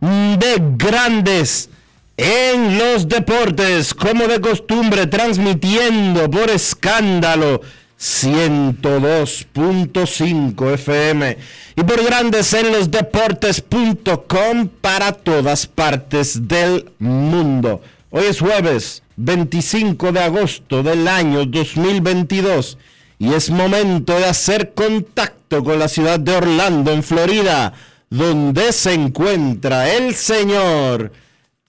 de grandes en los deportes, como de costumbre, transmitiendo por escándalo 102.5 FM y por grandes en los deportes.com para todas partes del mundo. Hoy es jueves 25 de agosto del año 2022 y es momento de hacer contacto con la ciudad de Orlando, en Florida donde se encuentra el señor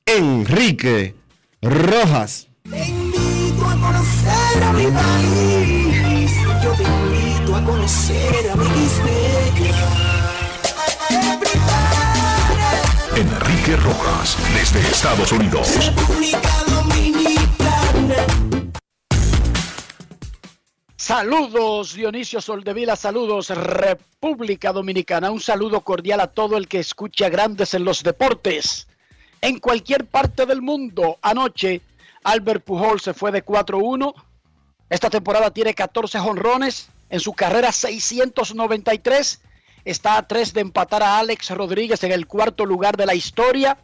Enrique Rojas. Te invito a conocer a mi país. Yo te invito a conocer a mi Enrique Rojas, desde Estados Unidos. Saludos Dionisio Soldevila, saludos República Dominicana, un saludo cordial a todo el que escucha Grandes en los Deportes. En cualquier parte del mundo, anoche Albert Pujol se fue de 4-1. Esta temporada tiene 14 jonrones, en su carrera 693. Está a 3 de empatar a Alex Rodríguez en el cuarto lugar de la historia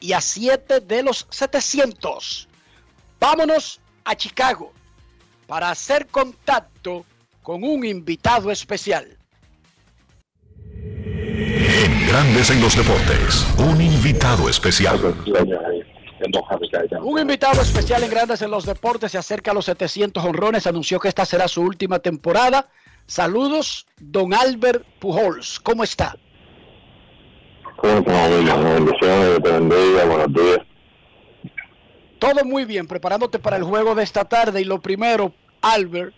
y a 7 de los 700. Vámonos a Chicago para hacer contacto con un invitado especial. Grandes en los deportes, un invitado especial. Un invitado especial en Grandes en los Deportes se acerca a los 700 honrones, anunció que esta será su última temporada. Saludos, don Albert Pujols, ¿cómo está? ¿Cómo buenos días. Todo muy bien, preparándote para el juego de esta tarde y lo primero, Albert,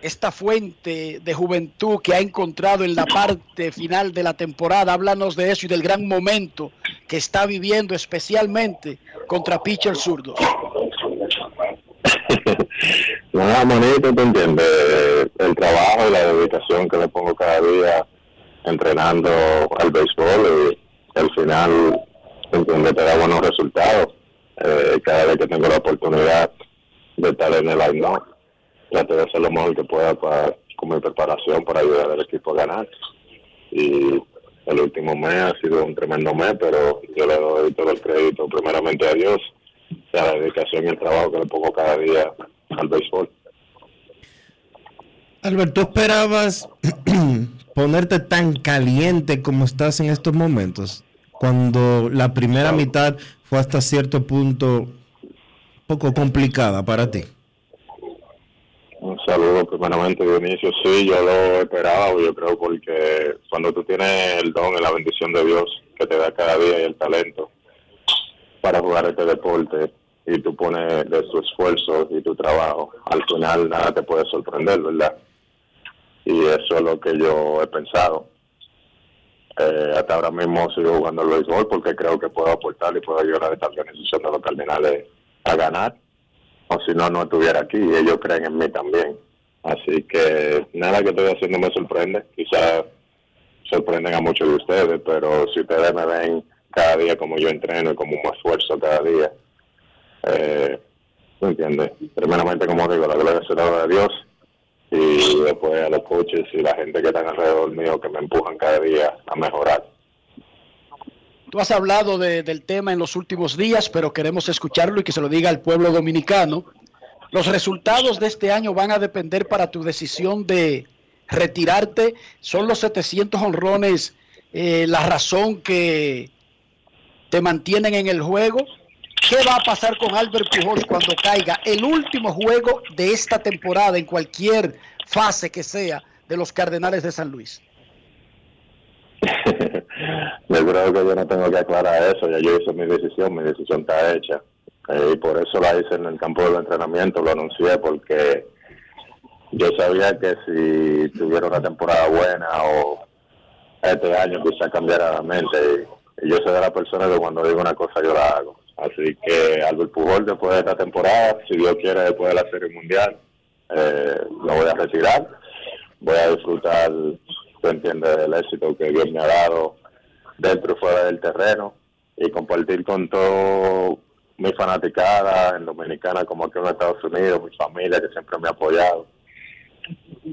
esta fuente de juventud que ha encontrado en la parte final de la temporada, háblanos de eso y del gran momento que está viviendo especialmente contra pitchers zurdos. Nada, manito, te entiendes, el trabajo y la dedicación que le pongo cada día entrenando al béisbol y al final, te da buenos resultados. Eh, cada vez que tengo la oportunidad de estar en el line Trato de hacer lo mejor que pueda para, con mi preparación para ayudar al equipo a ganar. Y el último mes ha sido un tremendo mes, pero yo le doy todo el crédito primeramente a Dios, a la dedicación y el trabajo que le pongo cada día al béisbol. Alberto, ¿esperabas ponerte tan caliente como estás en estos momentos? Cuando la primera mitad fue hasta cierto punto poco complicada para ti. Un saludo primeramente Dionisio, sí, yo lo esperaba, yo creo porque cuando tú tienes el don y la bendición de Dios que te da cada día y el talento para jugar este deporte y tú pones de tu esfuerzo y tu trabajo, al final nada te puede sorprender, ¿verdad? Y eso es lo que yo he pensado. Eh, hasta ahora mismo sigo jugando el béisbol porque creo que puedo aportar y puedo ayudar a esta organización de los Cardinales a ganar o si no, no estuviera aquí. Y ellos creen en mí también. Así que nada que estoy haciendo me sorprende. Quizás sorprenden a muchos de ustedes, pero si ustedes me ven cada día como yo entreno y como me esfuerzo cada día, eh, ¿me entiendes? Primeramente, como digo, la gloria será de Dios y después a los coaches y la gente que están alrededor mío que me empujan cada día a mejorar. Tú has hablado del tema en los últimos días, pero queremos escucharlo y que se lo diga al pueblo dominicano. Los resultados de este año van a depender para tu decisión de retirarte. Son los 700 honrones eh, la razón que te mantienen en el juego. ¿Qué va a pasar con Albert Pujols cuando caiga el último juego de esta temporada en cualquier fase que sea de los Cardenales de San Luis? yo creo que yo no tengo que aclarar eso, ya yo hice mi decisión, mi decisión está hecha. Eh, y por eso la hice en el campo del entrenamiento, lo anuncié porque yo sabía que si tuviera una temporada buena o este año quizá cambiara la mente. Y yo soy de la persona que cuando digo una cosa yo la hago. Así que Albert Pujol después de esta temporada, si Dios quiere después de la Serie Mundial, eh, lo voy a retirar. Voy a disfrutar, tú entiendes, del éxito que Dios me ha dado dentro y fuera del terreno y compartir con todo mi fanaticada en Dominicana como aquí en Estados Unidos, mi familia que siempre me ha apoyado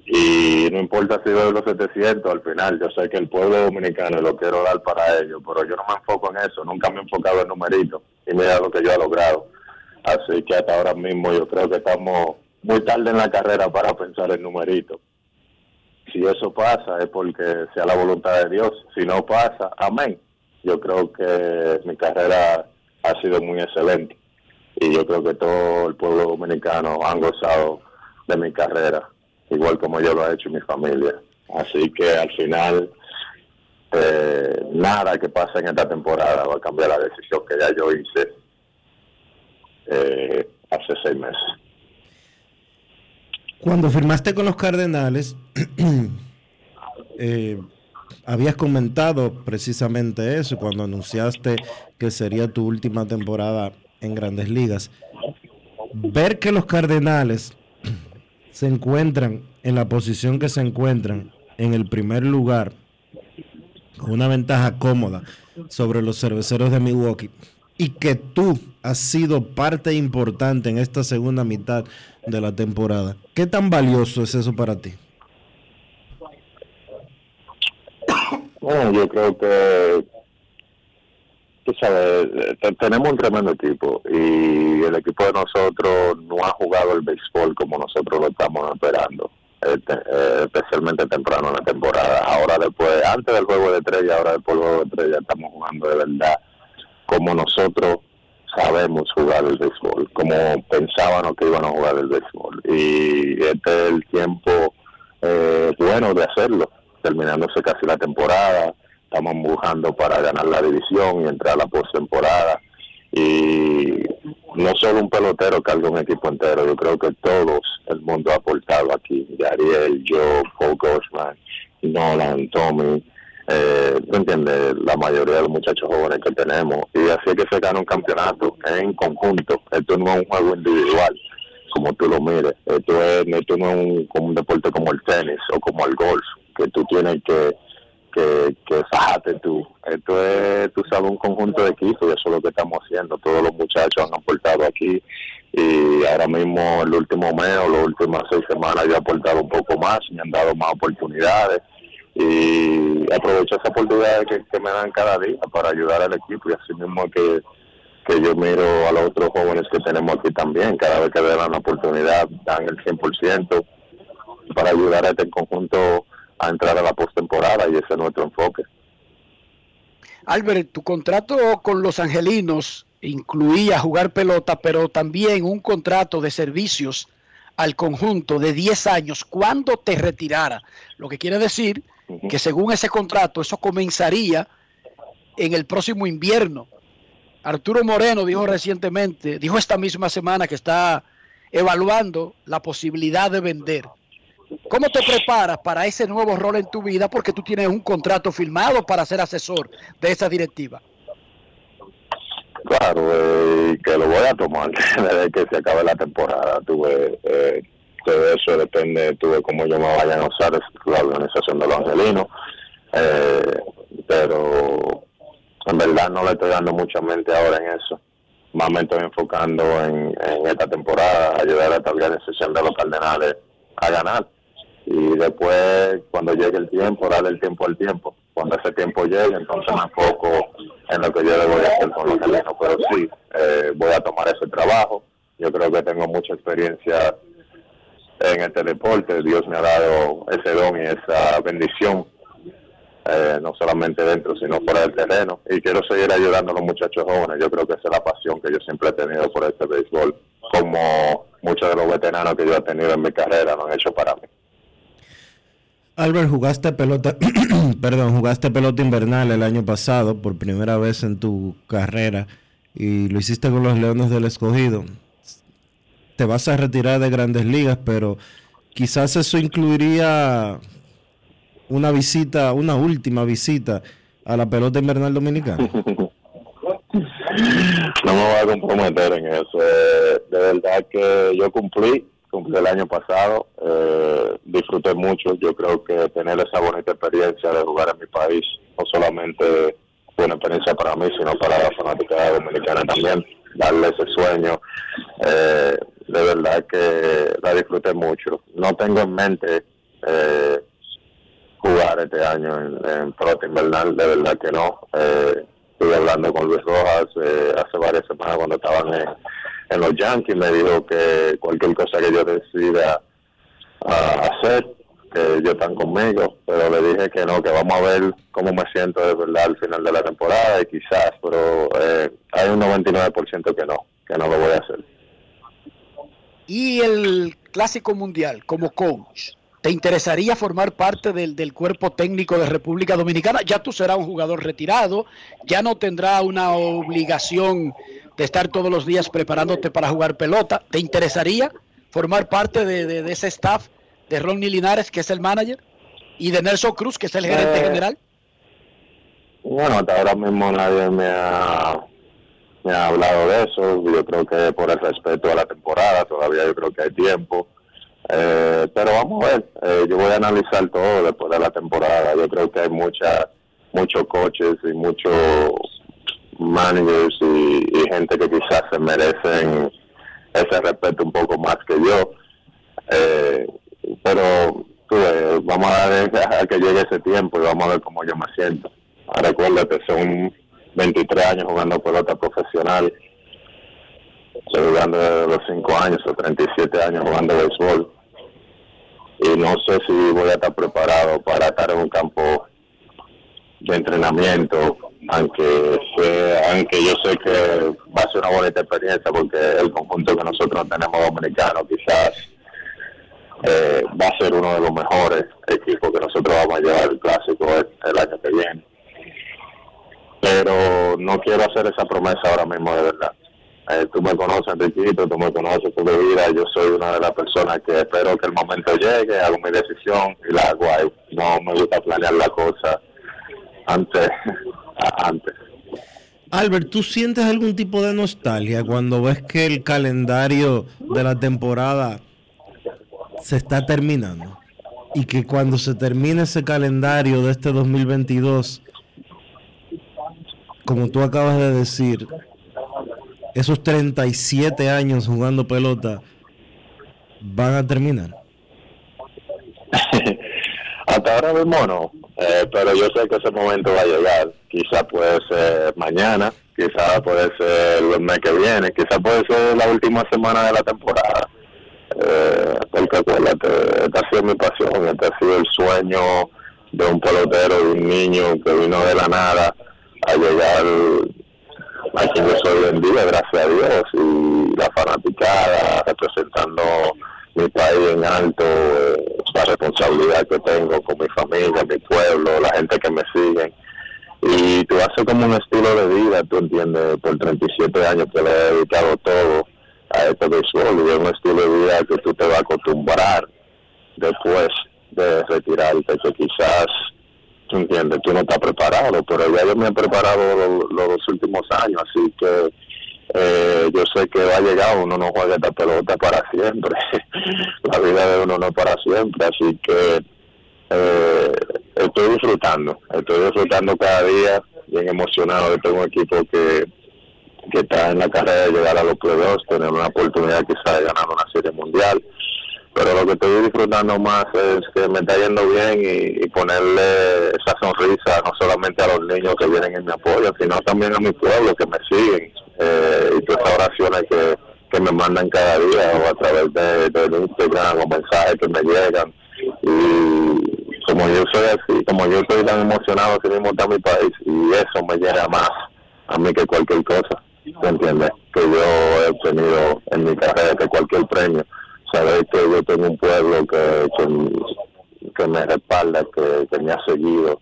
y no importa si doy los 700 al final, yo sé que el pueblo dominicano lo quiero dar para ellos, pero yo no me enfoco en eso, nunca me he enfocado en numeritos y mira lo que yo he logrado. Así que hasta ahora mismo yo creo que estamos muy tarde en la carrera para pensar en numeritos. Si eso pasa es porque sea la voluntad de Dios, si no pasa, amén. Yo creo que mi carrera ha sido muy excelente y yo creo que todo el pueblo dominicano han gozado de mi carrera igual como yo lo he hecho mi familia. Así que al final, eh, nada que pase en esta temporada va a cambiar la decisión que ya yo hice eh, hace seis meses. Cuando firmaste con los Cardenales, eh, habías comentado precisamente eso cuando anunciaste que sería tu última temporada en grandes ligas. Ver que los Cardenales se encuentran en la posición que se encuentran en el primer lugar, con una ventaja cómoda sobre los cerveceros de Milwaukee, y que tú has sido parte importante en esta segunda mitad de la temporada, ¿qué tan valioso es eso para ti? Bueno, yo creo que tú sabes, tenemos un tremendo equipo y el equipo de nosotros no ha jugado el béisbol como nosotros lo estamos esperando, este, eh, especialmente temprano en la temporada. Ahora después, antes del juego de estrella, ahora después del juego de estrella, estamos jugando de verdad como nosotros sabemos jugar el béisbol, como pensábamos que iban a jugar el béisbol. Y este es el tiempo eh, bueno de hacerlo, terminándose casi la temporada estamos buscando para ganar la división y entrar a la postemporada. Y no solo un pelotero carga un equipo entero, yo creo que todos el mundo ha aportado aquí. Yariel, yo, Paul Goshman, Nolan, Tommy, eh, ¿tú entiendes? La mayoría de los muchachos jóvenes que tenemos. Y así es que se gana un campeonato en conjunto. Esto no es un juego individual, como tú lo mires. Esto, es, esto no es un, como un deporte como el tenis o como el golf, que tú tienes que que, que fájate tú. Esto es, tú sabes, un conjunto de equipos y eso es lo que estamos haciendo. Todos los muchachos han aportado aquí y ahora mismo el último mes o las últimas seis semanas yo he aportado un poco más, me han dado más oportunidades y aprovecho esa oportunidad que, me dan cada día para ayudar al equipo y así mismo que, que yo miro a los otros jóvenes que tenemos aquí también, cada vez que dan una oportunidad dan el 100% para ayudar a este conjunto a entrar a la postemporada y ese es nuestro enfoque. Albert, tu contrato con los Angelinos incluía jugar pelota, pero también un contrato de servicios al conjunto de 10 años cuando te retirara. Lo que quiere decir que según ese contrato, eso comenzaría en el próximo invierno. Arturo Moreno dijo recientemente, dijo esta misma semana que está evaluando la posibilidad de vender ¿Cómo te preparas para ese nuevo rol en tu vida? Porque tú tienes un contrato firmado para ser asesor de esa directiva. Claro, eh, que lo voy a tomar desde que se acabe la temporada. Tuve eh, eso depende de cómo yo me vaya a usar la organización de los angelinos. Eh, pero en verdad no le estoy dando mucha mente ahora en eso. Más me estoy enfocando en, esta temporada, ayudar a esta organización de los Cardenales a ganar. Y después, cuando llegue el tiempo, darle el tiempo al tiempo. Cuando ese tiempo llegue, entonces me enfoco en lo que yo voy a hacer con los angelinos. Pero sí, eh, voy a tomar ese trabajo. Yo creo que tengo mucha experiencia en este deporte. Dios me ha dado ese don y esa bendición, eh, no solamente dentro, sino fuera del terreno. Y quiero seguir ayudando a los muchachos jóvenes. Yo creo que esa es la pasión que yo siempre he tenido por este béisbol, como muchos de los veteranos que yo he tenido en mi carrera lo han hecho para mí. Albert, jugaste pelota, perdón, jugaste pelota invernal el año pasado por primera vez en tu carrera y lo hiciste con los Leones del Escogido te vas a retirar de grandes ligas, pero quizás eso incluiría una visita, una última visita a la pelota invernal dominicana. No me voy a comprometer en eso. Eh, de verdad que yo cumplí, cumplí el año pasado, eh, disfruté mucho. Yo creo que tener esa bonita experiencia de jugar en mi país no solamente fue una experiencia para mí, sino para la fanática dominicana también. Darle ese sueño. Eh, de verdad que la disfruté mucho. No tengo en mente eh, jugar este año en, en pelota invernal, de verdad que no. Eh, estuve hablando con Luis Rojas eh, hace varias semanas cuando estaban en, en, los Yankees, me dijo que cualquier cosa que yo decida hacer, que ellos están conmigo, pero le dije que no, que vamos a ver cómo me siento de verdad al final de la temporada y quizás, pero hay un 99% que no, que no lo voy a hacer y el Clásico Mundial como coach, ¿te interesaría formar parte del, cuerpo técnico de República Dominicana? Ya tú serás un jugador retirado, ya no tendrá una obligación de estar todos los días preparándote para jugar pelota. ¿Te interesaría formar parte de, ese staff de Ronnie Linares, que es el manager, y de Nelson Cruz, que es el gerente eh, general? Bueno, hasta ahora mismo nadie me ha me ha hablado de eso. Yo creo que por el respeto a la temporada todavía yo creo que hay tiempo. Eh, pero vamos a ver, eh, yo voy a analizar todo después de la temporada. Yo creo que hay mucha, muchos coches y muchos managers y, gente que quizás se merecen ese respeto un poco más que yo. Eh, pero vamos a ver a que llegue ese tiempo y vamos a ver cómo yo me siento. Recuérdate, son 23 años jugando pelota profesional, estoy jugando desde los 5 años o 37 años jugando béisbol. Y no sé si voy a estar preparado para estar en un campo de entrenamiento, aunque aunque yo sé que va a ser una bonita experiencia porque el conjunto que nosotros tenemos dominicano quizás eh, va a ser uno de los mejores equipos que nosotros vamos a llevar el clásico el año que viene pero no quiero hacer esa promesa ahora mismo de verdad. Eh, tú me conoces, Enriquito, tú me conoces mi vida, yo soy una de las personas que espero que el momento llegue, hago mi decisión y la hago. No me gusta planear la cosa antes. antes. Albert, ¿tú sientes algún tipo de nostalgia cuando ves que el calendario de la temporada se está terminando? Y que cuando se termine ese calendario de este 2022 como tú acabas de decir, esos 37 años jugando pelota van a terminar? Hasta ahora mismo no, eh, pero yo sé que ese momento va a llegar. Quizá puede ser mañana, quizá puede ser el mes que viene, quizá puede ser la última semana de la temporada. Eh, porque acuérdate, esta ha sido mi pasión, este ha sido el sueño de un pelotero, de un niño que vino de la nada a llegar a quien yo soy en día, gracias a Dios, y la fanaticada representando mi país en alto, eh, la responsabilidad que tengo con mi familia, mi pueblo, la gente que me sigue. Y tú haces como un estilo de vida, tú entiendes, por 37 años que le he dedicado todo a este béisbol y es un estilo de vida que tú te vas a acostumbrar después de retirarte, que quizás entiendes? Tú no estás preparado, pero ya yo me he preparado los, últimos años, así que eh, yo sé que va a llegar, uno no juega esta pelota para siempre, la vida de uno no para siempre, así que eh, estoy disfrutando, estoy disfrutando cada día, bien emocionado de un equipo que, que está en la carrera de llegar a los playoffs, tener una oportunidad quizá de ganar una serie mundial. Pero lo que estoy disfrutando más es que me está yendo bien y, ponerle esa sonrisa no solamente a los niños que vienen en mi apoyo, sino también a mi pueblo que me siguen eh, y todas esas oraciones que, que me mandan cada día o a través de, de Instagram o mensajes que me llegan. Y como yo soy así, como yo estoy tan emocionado que mismo está mi país y eso me llega más a mí que cualquier cosa, ¿me entiendes? Que yo he obtenido en mi carrera, que cualquier premio saber que yo tengo un pueblo que, que, me respalda, que, me ha seguido.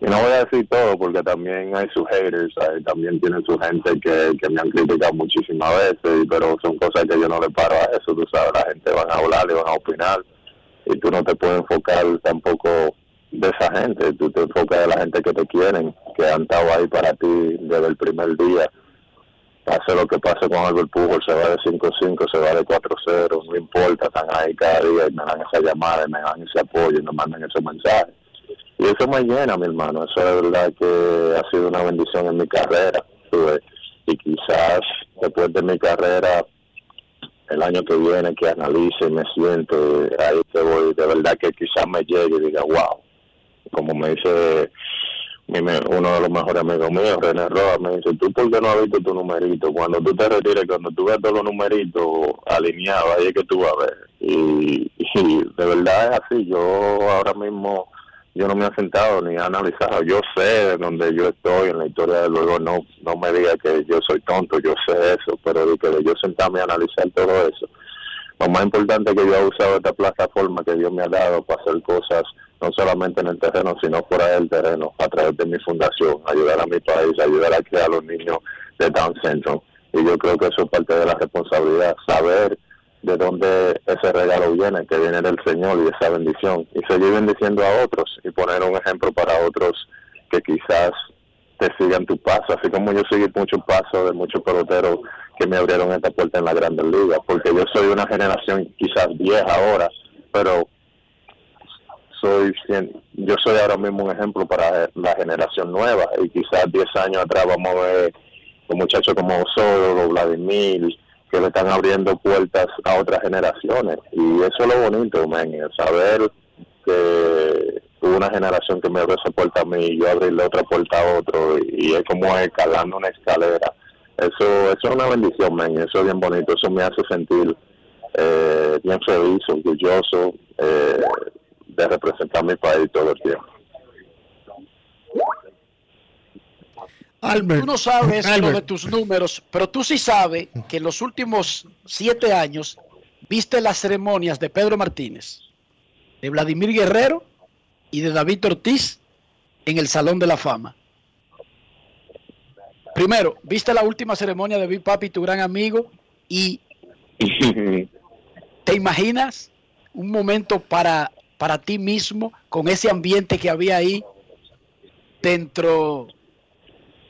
Y no voy a decir todo porque también hay sus haters, también tiene su gente que, que me han criticado muchísimas veces, pero son cosas que yo no le paro a eso, tú sabes, la gente van a hablar y van a opinar y tú no te puedes enfocar tampoco de esa gente, tú te enfocas de la gente que te quieren, que han estado ahí para ti desde el primer día pase lo que pase con Albert Pujol, se va de 5-5, se va de 4-0, no importa, están ahí cada día y me dan esa llamada, y me dan ese apoyo y me mandan esos mensajes. Y eso me llena, mi hermano, eso es verdad que ha sido una bendición en mi carrera. Y quizás después de mi carrera, el año que viene, que analice y me siente, ahí te voy, de verdad que quizás me llegue y diga, wow, como me dice uno de los mejores amigos míos, René Roa, me dice, ¿tú por qué no has visto tu numerito? Cuando tú te retires, cuando tú ves todos los numeritos alineados, ahí es que tú vas a ver. Y, de verdad es así, yo ahora mismo, yo no me he sentado ni he analizado, yo sé de donde yo estoy en la historia del juego, no, no me diga que yo soy tonto, yo sé eso, pero de yo sentarme a analizar todo eso. Lo más importante es que yo he usado esta plataforma que Dios me ha dado para hacer cosas no solamente en el terreno, sino fuera del terreno, a través de mi fundación, ayudar a mi país, ayudar a crear a los niños de Down Syndrome. Y yo creo que eso es parte de la responsabilidad, saber de dónde ese regalo viene, que viene del Señor y esa bendición, y seguir bendiciendo a otros y poner un ejemplo para otros que quizás te sigan tu paso, así como yo seguí muchos pasos de muchos peloteros que me abrieron esta puerta en la Grandes Ligas, porque yo soy una generación quizás vieja ahora, pero soy yo soy ahora mismo un ejemplo para la generación nueva y quizás 10 años atrás vamos a ver un muchachos como Osorio, Vladimir, que le están abriendo puertas a otras generaciones y eso es lo bonito, man, saber que una generación que me abrió esa puerta a mí y yo abrirle otra puerta a otro y, es como escalando una escalera. Eso, eso es una bendición, man, eso es bien bonito, eso me hace sentir eh, bien feliz, orgulloso, eh, de representar mi país todo el tiempo. Albert, tú no sabes lo de tus números, pero tú sí sabes que en los últimos siete años viste las ceremonias de Pedro Martínez, de Vladimir Guerrero y de David Ortiz en el Salón de la Fama. Primero, viste la última ceremonia de Big Papi, tu gran amigo, y te imaginas un momento para para ti mismo con ese ambiente que había ahí dentro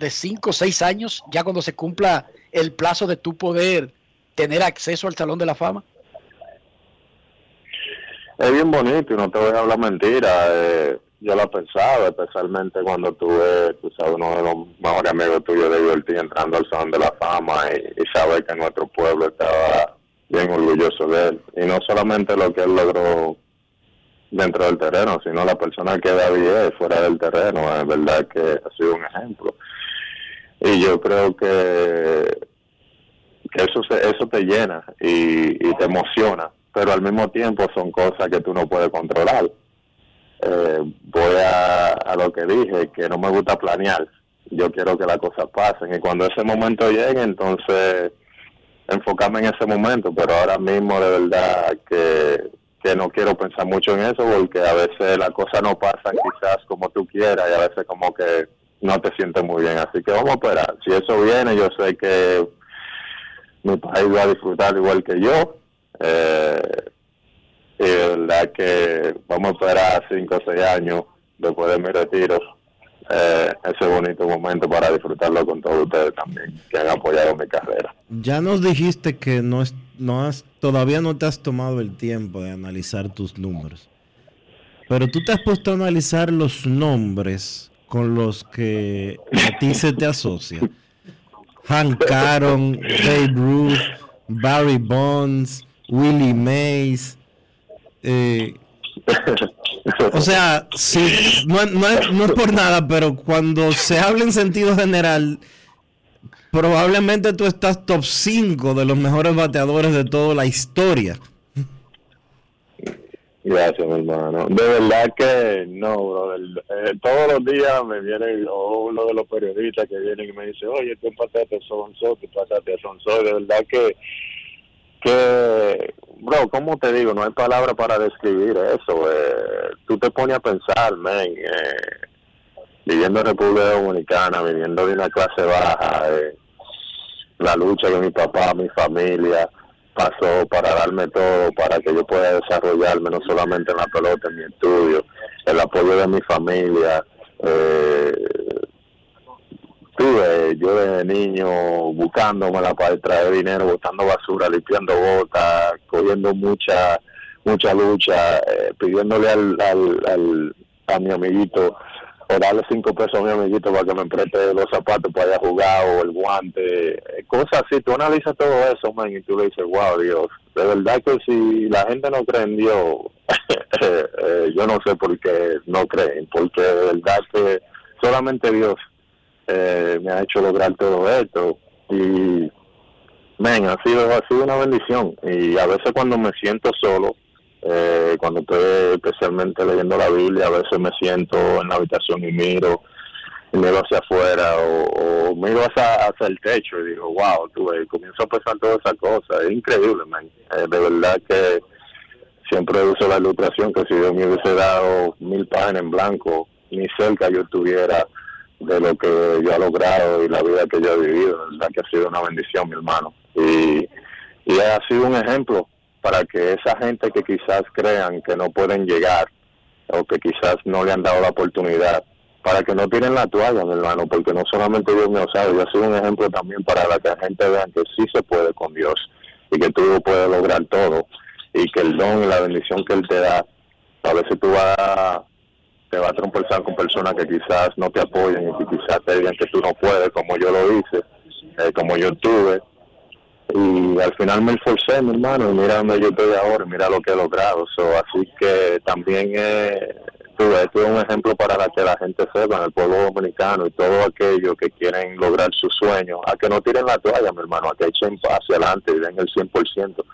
de cinco o seis años, ya cuando se cumpla el plazo de tu poder tener acceso al Salón de la Fama? Es bien bonito y no te voy a hablar mentira. Eh, yo lo pensaba, especialmente cuando tuve, tú sabes, uno de los mejores amigos tuyos de Liberty entrando al Salón de la Fama y, y saber que nuestro pueblo estaba bien orgulloso de él. Y no solamente lo que él logró dentro del terreno, sino la persona que David es fuera del terreno, es verdad que ha sido un ejemplo. Y yo creo que, que eso, eso te llena y, te emociona, pero al mismo tiempo son cosas que tú no puedes controlar. Eh, voy a, a lo que dije, que no me gusta planear, yo quiero que las cosas pasen y cuando ese momento llegue, entonces enfocarme en ese momento, pero ahora mismo de verdad que que no quiero pensar mucho en eso porque a veces las cosas no pasan quizás como tú quieras y a veces como que no te sientes muy bien. Así que vamos a esperar. Si eso viene, yo sé que mi país va a disfrutar igual que yo. Eh, y la verdad que vamos a esperar cinco o seis años después de mi retiro, eh, ese bonito momento para disfrutarlo con todos ustedes también, que han apoyado mi carrera. Ya nos dijiste que no, es, no has, todavía no te has tomado el tiempo de analizar tus números, pero tú te has puesto a analizar los nombres con los que a ti se te asocia. Hank Aaron, Babe Ruth, Barry Bonds, Willie Mays. Eh, o sea, sí, no, no, no es por nada, pero cuando se habla en sentido general, probablemente tú estás top 5 de los mejores bateadores de toda la historia. Gracias, mi hermano. De verdad que no, bro. Eh, todos los días me viene uno de los periodistas que vienen y me dice, oye, tú pasaste a Sonso, tú pasaste a Sonso. De verdad que, que, bro, ¿cómo te digo? No hay palabra para describir eso. Eh, tú te pones a pensar, men, eh, viviendo en República Dominicana, viviendo de una clase baja, eh, la lucha de mi papá, mi familia pasó para darme todo, para que yo pueda desarrollarme no solamente en la pelota, en mi estudio, el apoyo de mi familia. Eh, tuve yo de niño buscándomela para traer dinero, botando basura, limpiando botas, cogiendo mucha mucha lucha, eh, pidiéndole al, al, al, a mi amiguito o darle cinco pesos a mi amiguito para que me preste los zapatos para ir a jugar o el guante, eh, cosas así. Tú analizas todo eso, man, y tú le dices, wow, Dios, de verdad que si la gente no cree en Dios, eh, eh, yo no sé por qué no creen, porque de verdad que solamente Dios me ha hecho lograr todo esto y, men, ha sido, ha sido una bendición y a veces cuando me siento solo, eh, cuando estoy especialmente leyendo la Biblia, a veces me siento en la habitación y miro, y miro hacia afuera o, miro hacia, hacia, el techo y digo, wow, tú ves, comienzo a pensar todas esas cosas. Es increíble, man. Eh, de verdad que siempre uso la ilustración que si Dios me hubiese dado mil páginas en blanco, ni cerca yo estuviera de lo que yo he logrado y la vida que yo he vivido. Verdad que ha sido una bendición, mi hermano. Y, y ha sido un ejemplo para que esa gente que quizás crean que no pueden llegar o que quizás no le han dado la oportunidad, para que no tiren la toalla, mi hermano, porque no solamente Dios me sabe, yo soy un ejemplo también para que la gente vea que sí se puede con Dios y que tú puedes lograr todo y que el don y la bendición que Él te da, a veces tú vas te vas a trompezar con personas que quizás no te apoyen y que quizás te digan que tú no puedes, como yo lo hice, eh, como yo tuve, y al final me esforcé, mi hermano, y mira donde yo estoy ahora, mira lo que he logrado. así que también eh, tuve, tuve un ejemplo para que la gente sepa, en el pueblo dominicano y todos aquellos que quieren lograr sus sueños, a que no tiren la toalla, mi hermano, a que echen hacia adelante y den el 100%,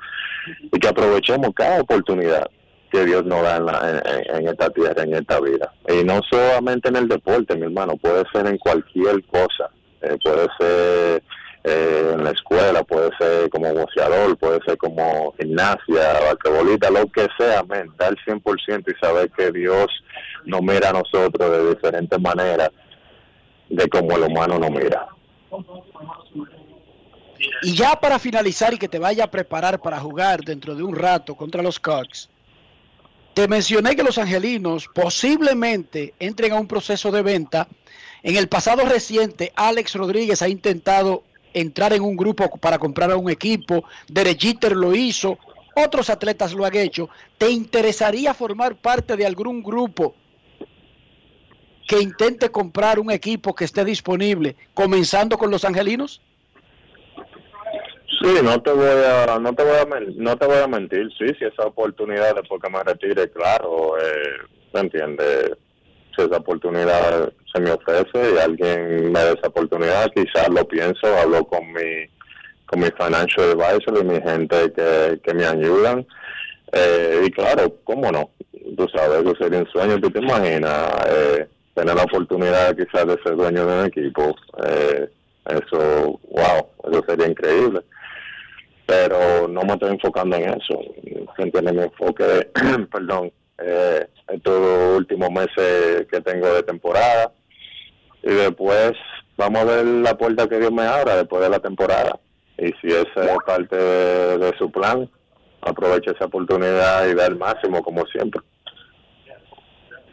y que aprovechemos cada oportunidad que Dios nos da en, en, esta tierra, en esta vida. Y no solamente en el deporte, mi hermano, puede ser en cualquier cosa, eh, puede ser eh, en la escuela, puede ser como boxeador, puede ser como gimnasia, basquetbolista, lo que sea, men, dar 100% y saber que Dios nos mira a nosotros de diferentes maneras de como el humano nos mira. Y ya para finalizar y que te vaya a preparar para jugar dentro de un rato contra los Cubs, te mencioné que los angelinos posiblemente entren a un proceso de venta. En el pasado reciente, Alex Rodríguez ha intentado entrar en un grupo para comprar a un equipo, Derechiter lo hizo, otros atletas lo han hecho. ¿Te interesaría formar parte de algún grupo que intente comprar un equipo que esté disponible, comenzando con los angelinos? Sí, no te voy a, no te voy a, no te voy a mentir, sí, si esa oportunidad después que me retire, claro, eh, ¿me entiendes? Esa oportunidad se me ofrece y alguien me da esa oportunidad, quizás lo pienso, hablo con mi con mi financial advisor y mi gente que, que me ayudan. Eh, y claro, cómo no, tú sabes, eso sería un sueño, tú te imaginas eh, tener la oportunidad quizás de ser dueño de un equipo, eh, eso, wow, eso sería increíble. Pero no me estoy enfocando en eso, entiende mi enfoque, perdón, eh, estos últimos meses que tengo de temporada. Y después vamos a ver la puerta que Dios me abra después de la temporada. Y si es parte de, su plan, aproveche esa oportunidad y da el máximo como siempre.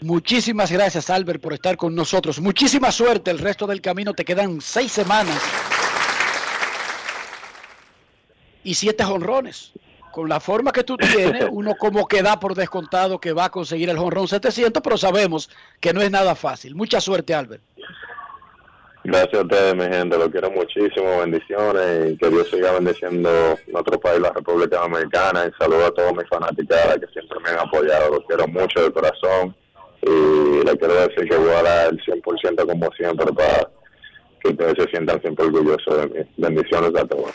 Muchísimas gracias, Albert, por estar con nosotros. Muchísima suerte. El resto del camino te quedan seis semanas y siete jonrones. Con la forma que tú tienes, uno como que da por descontado que va a conseguir el jonrón 700, pero sabemos que no es nada fácil. Mucha suerte, Albert. Gracias a ustedes, mi gente. Lo quiero muchísimo. Bendiciones y que Dios siga bendiciendo nuestro país, la República Dominicana. Y saludo a todos mis fanáticos que siempre me han apoyado. Los quiero mucho de corazón. Y le quiero decir que voy a dar el 100% como siempre para que ustedes se sientan siempre orgullosos de mí. Bendiciones a todos.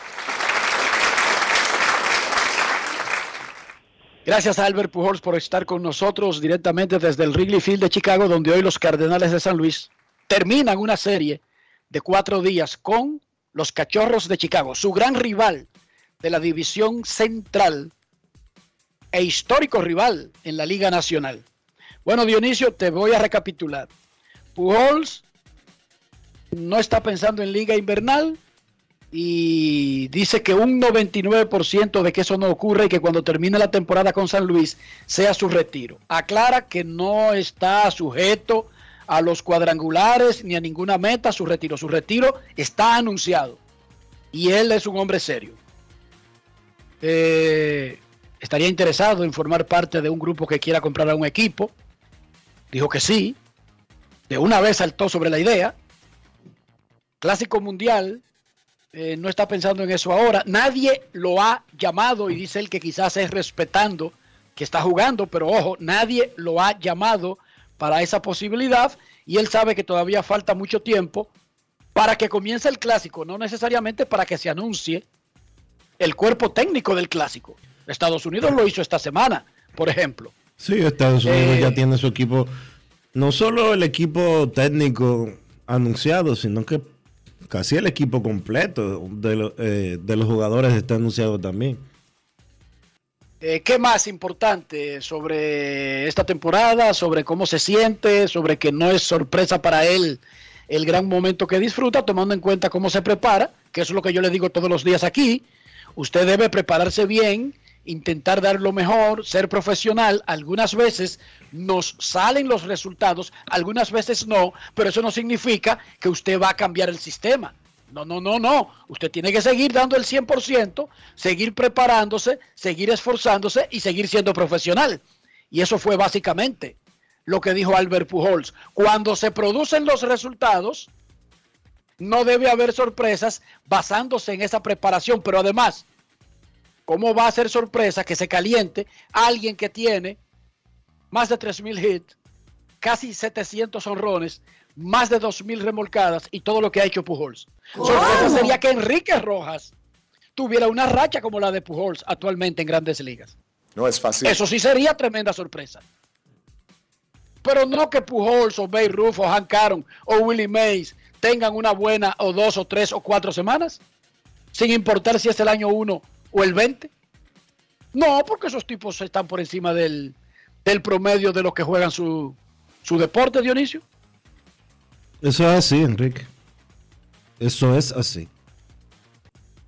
Gracias a Albert Pujols por estar con nosotros directamente desde el Wrigley Field de Chicago, donde hoy los Cardenales de San Luis terminan una serie de cuatro días con los Cachorros de Chicago, su gran rival de la división central e histórico rival en la Liga Nacional. Bueno, Dionisio, te voy a recapitular. Pujols no está pensando en Liga Invernal y dice que un 99% de que eso no ocurre y que cuando termine la temporada con San Luis sea su retiro. Aclara que no está sujeto a los cuadrangulares ni a ninguna meta su retiro. Su retiro está anunciado y él es un hombre serio. Eh, estaría interesado en formar parte de un grupo que quiera comprar a un equipo. Dijo que sí. De una vez saltó sobre la idea. Clásico Mundial. Eh, no está pensando en eso ahora. Nadie lo ha llamado y dice él que quizás es respetando que está jugando, pero ojo, nadie lo ha llamado para esa posibilidad y él sabe que todavía falta mucho tiempo para que comience el clásico, no necesariamente para que se anuncie el cuerpo técnico del clásico. Estados Unidos lo hizo esta semana, por ejemplo. Sí, Estados Unidos ya eh, tiene su equipo, no solo el equipo técnico anunciado, sino que casi el equipo completo de, eh, los jugadores está anunciado también. Eh, ¿Qué más importante sobre esta temporada, sobre cómo se siente, sobre que no es sorpresa para él el gran momento que disfruta, tomando en cuenta cómo se prepara, que es lo que yo le digo todos los días aquí. Usted debe prepararse bien, intentar dar lo mejor, ser profesional. Algunas veces nos salen los resultados, algunas veces no, pero eso no significa que usted va a cambiar el sistema. No, no, no, no. Usted tiene que seguir dando el 100%, seguir preparándose, seguir esforzándose y seguir siendo profesional. Y eso fue básicamente lo que dijo Albert Pujols. Cuando se producen los resultados, no debe haber sorpresas basándose en esa preparación. Pero además, ¿cómo va a ser sorpresa que se caliente alguien que tiene más de 3.000 hits, casi 700 honrones más de 2.000 remolcadas y todo lo que ha hecho Pujols. Sorpresa sería que Enrique Rojas tuviera una racha como la de Pujols actualmente en grandes ligas. No es fácil. Eso sí sería tremenda sorpresa. Pero no que Pujols o Bay Rufo o Hank Aaron o Willie Mays tengan una buena o dos o tres o cuatro semanas, sin importar si es el año 1 o el 20. No, porque esos tipos están por encima del, del promedio de los que juegan su, su deporte, Dionisio. Eso es así, Enrique. Eso es así.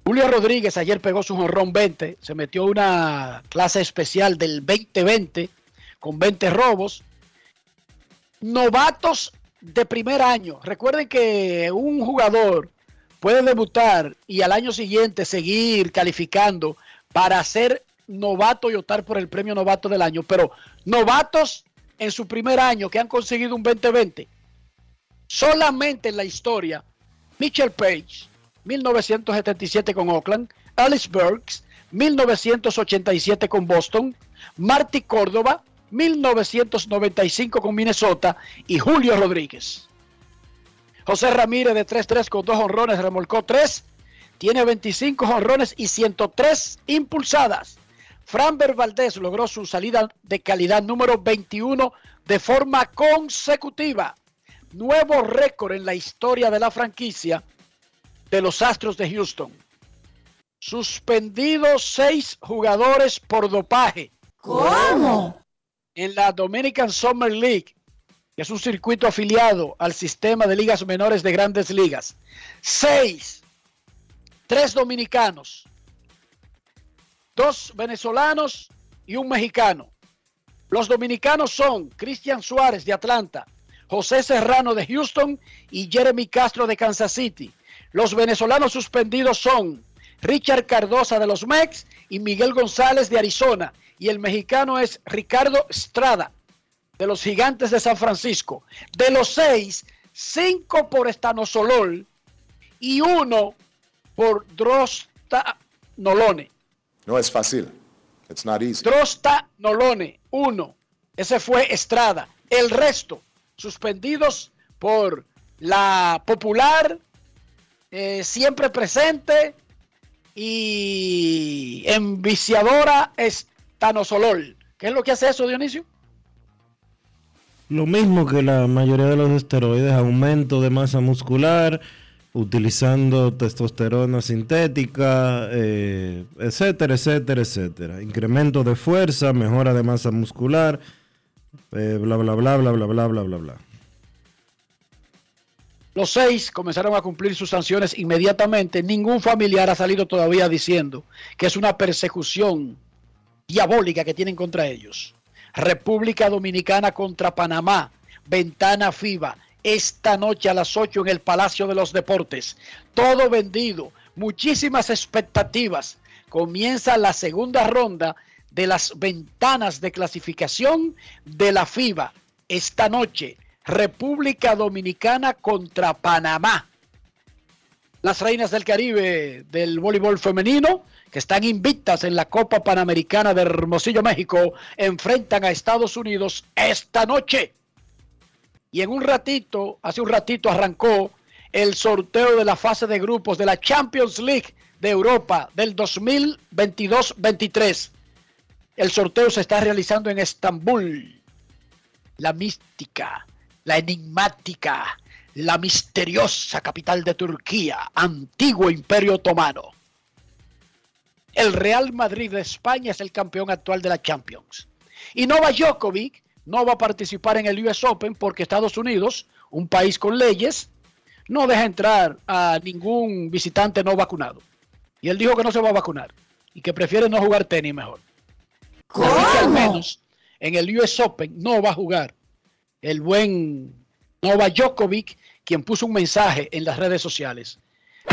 Julio Rodríguez ayer pegó su jorrón 20, se metió una clase especial del 2020 con 20 robos. Novatos de primer año. Recuerden que un jugador puede debutar y al año siguiente seguir calificando para ser novato y optar por el premio novato del año, pero novatos en su primer año que han conseguido un 2020 Solamente en la historia, Mitchell Page, 1977 con Oakland, Alice Burks, 1987 con Boston, Marty Córdoba, 1995 con Minnesota y Julio Rodríguez. José Ramírez de 3-3 con dos honrones, remolcó 3, tiene 25 honrones y 103 impulsadas. Framber Valdés logró su salida de calidad número 21 de forma consecutiva nuevo récord en la historia de la franquicia de los Astros de Houston. Suspendidos seis jugadores por dopaje. ¿Cómo? En la Dominican Summer League, es un circuito afiliado al sistema de ligas menores de grandes ligas. Seis. Tres dominicanos. Dos venezolanos y un mexicano. Los dominicanos son Cristian Suárez de Atlanta, José Serrano de Houston y Jeremy Castro de Kansas City. Los venezolanos suspendidos son Richard Cardosa de los Mex y Miguel González de Arizona. Y el mexicano es Ricardo Estrada de los Gigantes de San Francisco. De los seis, cinco por Estanosolol y uno por Drosta Nolone. No es fácil. It's not easy. Drosta Nolone, uno. Ese fue Estrada. El resto, suspendidos por la popular, eh, siempre presente y enviciadora Estanosolol. ¿Qué es lo que hace eso, Dionisio? Lo mismo que la mayoría de los esteroides, aumento de masa muscular, utilizando testosterona sintética, eh, etcétera, etcétera, etcétera. Incremento de fuerza, mejora de masa muscular, eh, bla, bla, bla, bla, bla, bla, bla, bla, bla. Los seis comenzaron a cumplir sus sanciones inmediatamente. Ningún familiar ha salido todavía diciendo que es una persecución diabólica que tienen contra ellos. República Dominicana contra Panamá, ventana FIBA, esta noche a las 8 en el Palacio de los Deportes. Todo vendido, muchísimas expectativas. Comienza la segunda ronda de las ventanas de clasificación de la FIBA. Esta noche, República Dominicana contra Panamá. Las reinas del Caribe del voleibol femenino, que están invictas en la Copa Panamericana de Hermosillo, México, enfrentan a Estados Unidos esta noche. Y en un ratito, hace un ratito arrancó el sorteo de la fase de grupos de la Champions League de Europa del 2022-23. El sorteo se está realizando en Estambul. La mística, la enigmática, la misteriosa capital de Turquía, antiguo imperio otomano. El Real Madrid de España es el campeón actual de la Champions. Y Novak Djokovic no va a participar en el US Open porque Estados Unidos, un país con leyes, no deja entrar a ningún visitante no vacunado. Y él dijo que no se va a vacunar y que prefiere no jugar tenis mejor. Al menos en el US Open no va a jugar el buen Novak Djokovic, quien puso un mensaje en las redes sociales.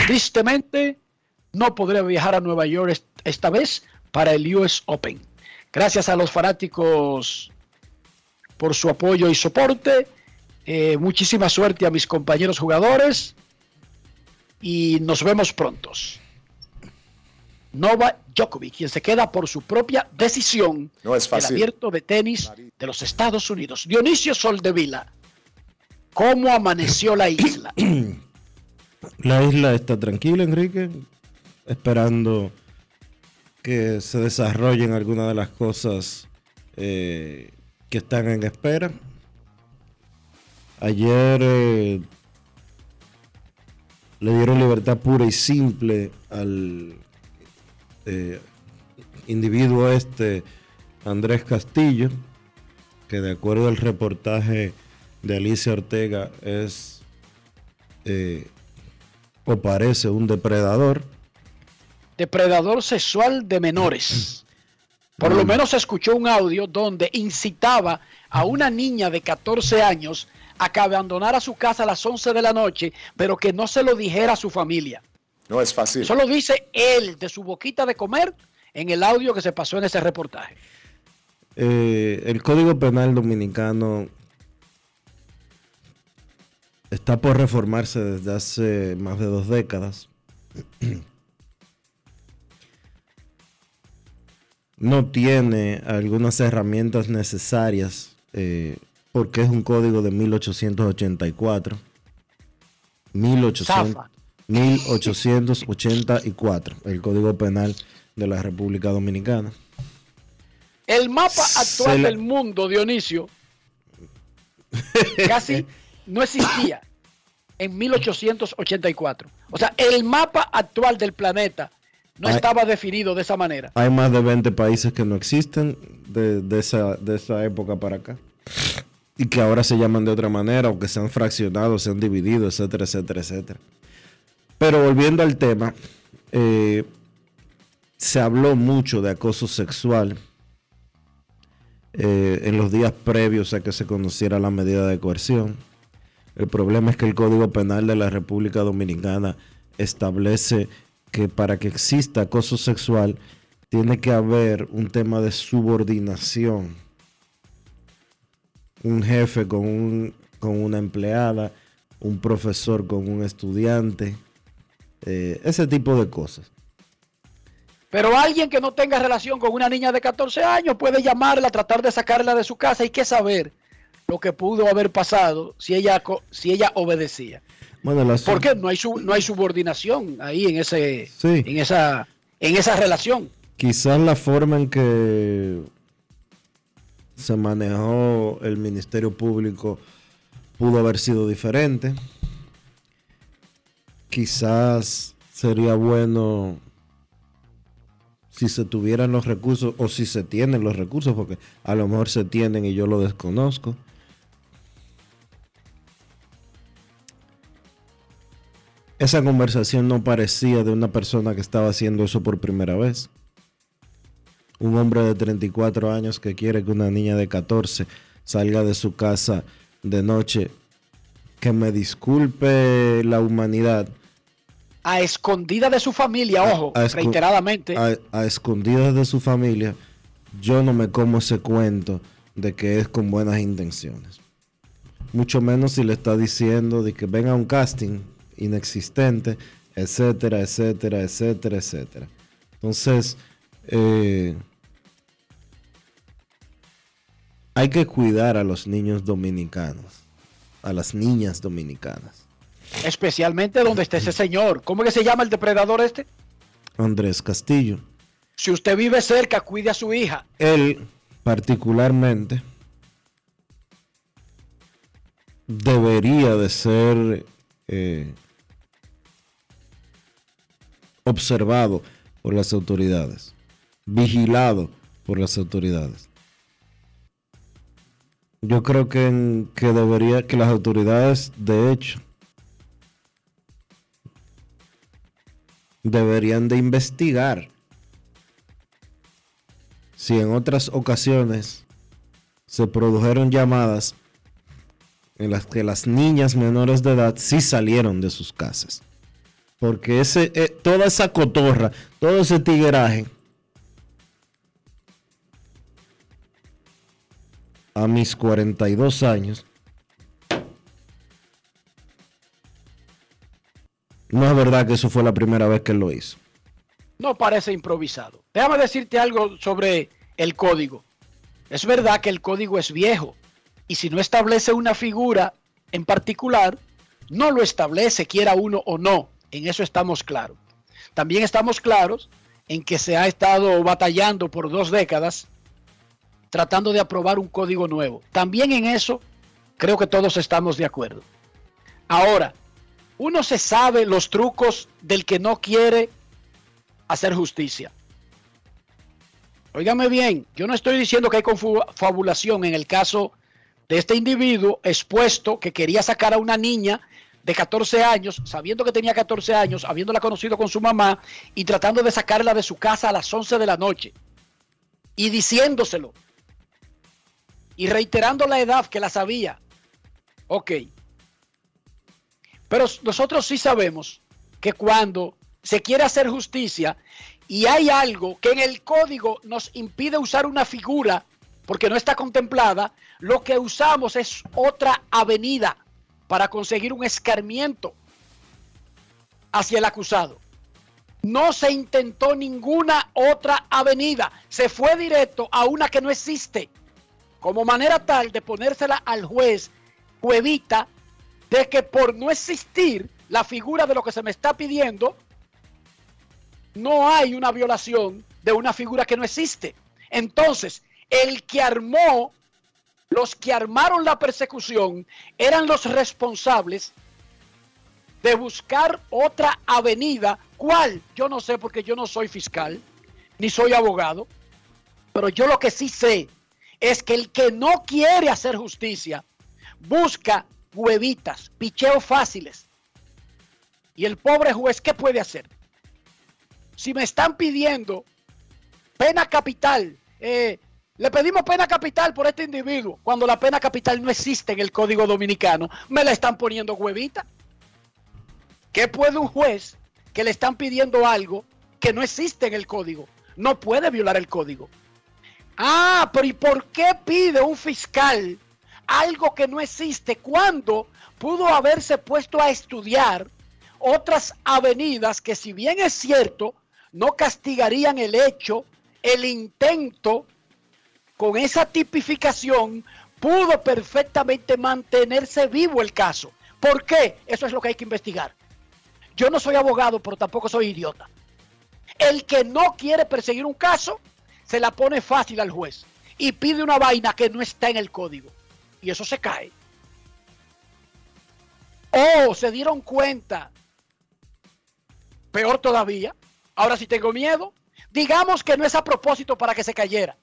Tristemente, no podré viajar a Nueva York esta vez para el US Open. Gracias a los fanáticos por su apoyo y soporte. Eh, muchísima suerte a mis compañeros jugadores y nos vemos prontos. Nova Djokovic, quien se queda por su propia decisión No es fácil. el abierto de tenis de los Estados Unidos. Dionisio Soldevila, ¿cómo amaneció la isla? La isla está tranquila, Enrique, esperando que se desarrollen algunas de las cosas eh, que están en espera. Ayer eh, le dieron libertad pura y simple al eh, individuo este, Andrés Castillo, que de acuerdo al reportaje de Alicia Ortega es o parece un depredador. Depredador sexual de menores. Por lo menos se escuchó un audio donde incitaba a una niña de 14 años a que abandonara su casa a las 11 de la noche, pero que no se lo dijera a su familia. No es fácil. Eso lo dice él de su boquita de comer en el audio que se pasó en ese reportaje. Eh, el Código Penal Dominicano está por reformarse desde hace más de dos décadas. No tiene algunas herramientas necesarias eh, porque es un código de 1884. 1800, Zafa. 1884, el Código Penal de la República Dominicana. El mapa actual la- del mundo, Dionisio, casi no existía en 1884. O sea, el mapa actual del planeta no estaba definido de esa manera. Hay más de 20 países que no existen de, de esa, de esa época para acá. Y que ahora se llaman de otra manera, o que se han fraccionado, se han dividido, etcétera, etcétera, etcétera. Pero volviendo al tema, eh, se habló mucho de acoso sexual eh, en los días previos a que se conociera la medida de coerción. El problema es que el Código Penal de la República Dominicana establece que para que exista acoso sexual tiene que haber un tema de subordinación. Un jefe con, con una empleada, un profesor con un estudiante, eh, ese tipo de cosas. Pero alguien que no tenga relación con una niña de 14 años puede llamarla, tratar de sacarla de su casa. Hay que saber lo que pudo haber pasado si ella, si ella obedecía. Bueno, Porque no hay, no hay subordinación ahí en, ese, en, esa, en esa relación. Quizás la forma en que se manejó el Ministerio Público pudo haber sido diferente. Quizás sería bueno si se tuvieran los recursos o si se tienen los recursos, porque a lo mejor se tienen y yo lo desconozco. Esa conversación no parecía de una persona que estaba haciendo eso por primera vez. Un hombre de 34 años que quiere que una niña de 14 salga de su casa de noche. Que me disculpe la humanidad, a escondida de su familia, ojo, reiteradamente. A, escondidas de su familia, yo no me como ese cuento de que es con buenas intenciones. Mucho menos si le está diciendo de que venga un casting inexistente, etcétera, etcétera, etcétera, etcétera. Entonces, eh, hay que cuidar a los niños dominicanos, a las niñas dominicanas. Especialmente donde esté ese señor. ¿Cómo que se llama el depredador este? Andrés Castillo. Si usted vive cerca, cuide a su hija. Él, particularmente, debería de ser eh, observado por las autoridades, vigilado por las autoridades. Yo creo que, que debería que las autoridades, de hecho, deberían de investigar si en otras ocasiones se produjeron llamadas en las que las niñas menores de edad sí salieron de sus casas. Porque ese, eh, toda esa cotorra, todo ese tigueraje, a mis 42 años, No es verdad que eso fue la primera vez que lo hizo. No parece improvisado. Déjame decirte algo sobre el código. Es verdad que el código es viejo y si no establece una figura en particular, no lo establece, quiera uno o no. En eso estamos claros. También estamos claros en que se ha estado batallando por dos décadas tratando de aprobar un código nuevo. También en eso creo que todos estamos de acuerdo. Ahora, uno se sabe los trucos del que no quiere hacer justicia. Óigame bien, yo no estoy diciendo que hay confabulación en el caso de este individuo expuesto que quería sacar a una niña de 14 años, sabiendo que tenía 14 años, habiéndola conocido con su mamá y tratando de sacarla de su casa a las 11 de la noche y diciéndoselo y reiterando la edad que la sabía. Ok, pero nosotros sí sabemos que cuando se quiere hacer justicia y hay algo que en el código nos impide usar una figura porque no está contemplada, lo que usamos es otra avenida para conseguir un escarmiento hacia el acusado. No se intentó ninguna otra avenida, se fue directo a una que no existe, como manera tal de ponérsela al juez o evita de que por no existir la figura de lo que se me está pidiendo, no hay una violación de una figura que no existe. Entonces, el que armó, los que armaron la persecución, eran los responsables de buscar otra avenida. ¿Cuál? Yo no sé porque yo no soy fiscal, ni soy abogado, pero yo lo que sí sé es que el que no quiere hacer justicia busca huevitas, picheos fáciles. Y el pobre juez, ¿qué puede hacer? Si me están pidiendo pena capital, eh, le pedimos pena capital por este individuo, cuando la pena capital no existe en el Código Dominicano, me la están poniendo huevita. ¿Qué puede un juez que le están pidiendo algo que no existe en el código? No puede violar el código. Ah, pero ¿y por qué pide un fiscal algo que no existe cuando pudo haberse puesto a estudiar otras avenidas que si bien es cierto, no castigarían el hecho, el intento con esa tipificación pudo perfectamente mantenerse vivo el caso. ¿Por qué? Eso es lo que hay que investigar. Yo no soy abogado, pero tampoco soy idiota. El que no quiere perseguir un caso, se la pone fácil al juez y pide una vaina que no está en el código. Y eso se cae. O se dieron cuenta, peor todavía, ahora sí tengo miedo, digamos que no es a propósito para que se cayera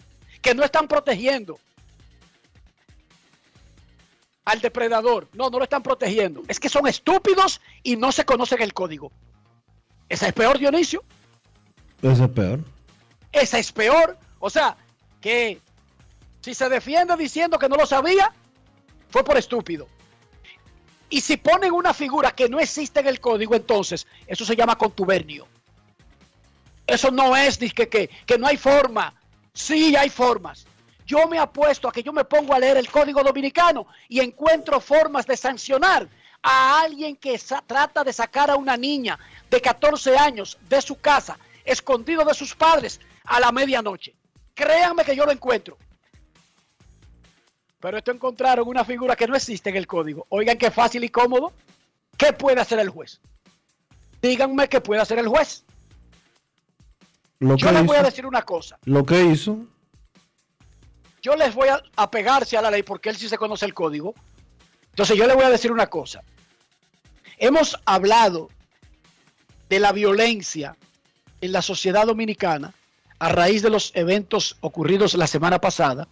que no están protegiendo al depredador. No, no lo están protegiendo. Es que son estúpidos y no se conocen el código. Esa es peor, Dionisio. Esa es peor. Esa es peor. O sea, que si se defiende diciendo que no lo sabía, fue por estúpido. Y si ponen una figura que no existe en el código, entonces eso se llama contubernio. Eso no es que, que, que no hay forma Sí, hay formas. Yo me apuesto a que yo me pongo a leer el Código Dominicano y encuentro formas de sancionar a alguien que trata de sacar a una niña de 14 años de su casa, escondido de sus padres, a la medianoche. Créanme que yo lo encuentro. Pero esto encontraron una figura que no existe en el código. Oigan qué fácil y cómodo. ¿Qué puede hacer el juez? Díganme qué puede hacer el juez. Yo les voy a decir una cosa. Lo que hizo. Yo les voy a apegarse a la ley porque él sí se conoce el código. Entonces yo le voy a decir una cosa. Hemos hablado de la violencia en la sociedad dominicana a raíz de los eventos ocurridos la semana pasada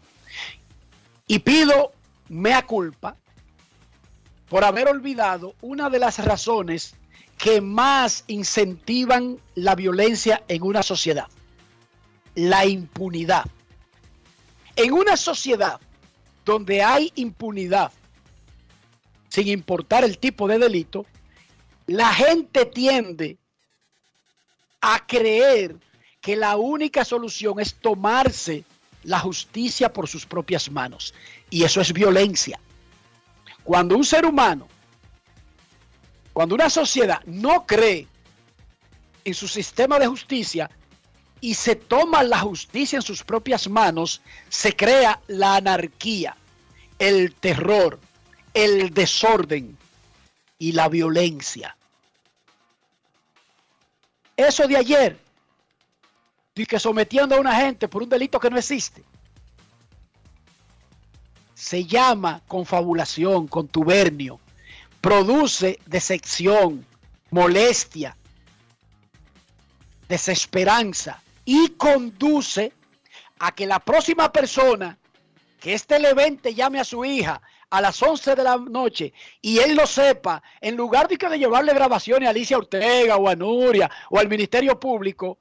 y pido mea culpa por haber olvidado una de las razones que más incentivan la violencia en una sociedad. La impunidad. En una sociedad donde hay impunidad, sin importar el tipo de delito, la gente tiende a creer que la única solución es tomarse la justicia por sus propias manos. Y eso es violencia. Cuando un ser humano cuando una sociedad no cree en su sistema de justicia y se toma la justicia en sus propias manos, se crea la anarquía, el terror, el desorden y la violencia. Eso de ayer, de que sometiendo a una gente por un delito que no existe, se llama confabulación, contubernio, produce decepción, molestia, desesperanza y conduce a que la próxima persona que este evento llame a su hija a las 11 de la noche y él lo sepa, en lugar de que de llevarle grabaciones a Alicia Ortega o a Nuria o al Ministerio Público,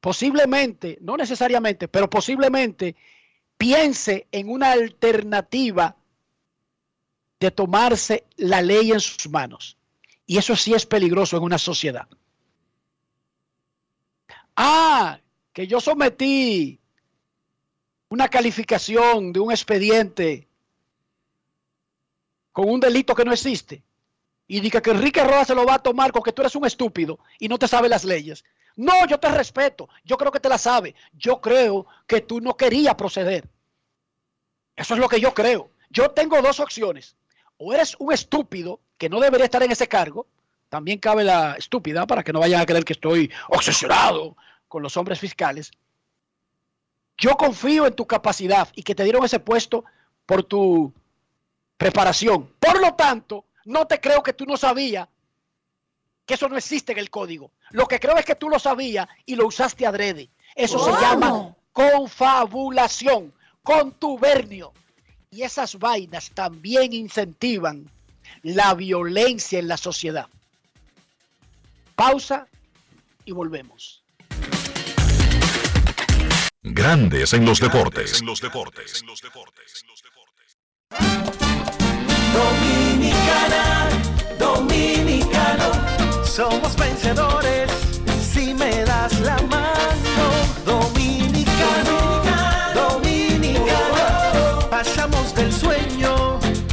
posiblemente, no necesariamente, pero posiblemente piense en una alternativa de tomarse la ley en sus manos. Y eso sí es peligroso en una sociedad. Ah, que yo sometí una calificación de un expediente con un delito que no existe. Y diga que Enrique Rojas se lo va a tomar porque tú eres un estúpido y no te sabes las leyes. No, yo te respeto. Yo creo que te la sabe. Yo creo que tú no querías proceder. Eso es lo que yo creo. Yo tengo dos opciones o eres un estúpido que no debería estar en ese cargo, también cabe la estúpida para que no vayan a creer que estoy obsesionado con los hombres fiscales. Yo confío en tu capacidad y que te dieron ese puesto por tu preparación. Por lo tanto, no te creo que tú no sabías que eso no existe en el código. Lo que creo es que tú lo sabías y lo usaste adrede. Eso se llama confabulación, contubernio. Y esas vainas también incentivan la violencia en la sociedad. Pausa y volvemos. Grandes en los deportes. Dominicana, dominicano, somos vencedores si me das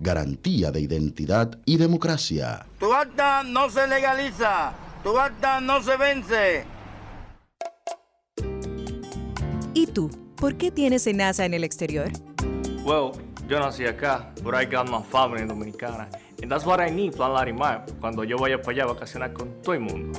Garantía de identidad y democracia. Tu acta no se legaliza, tu acta no se vence. ¿Y tú? ¿Por qué tienes NASA en el exterior? Well, yo nací acá, but I got my family dominicana. And that's what I need, Plan Larimar, cuando yo vaya para allá a vacacionar con todo el mundo.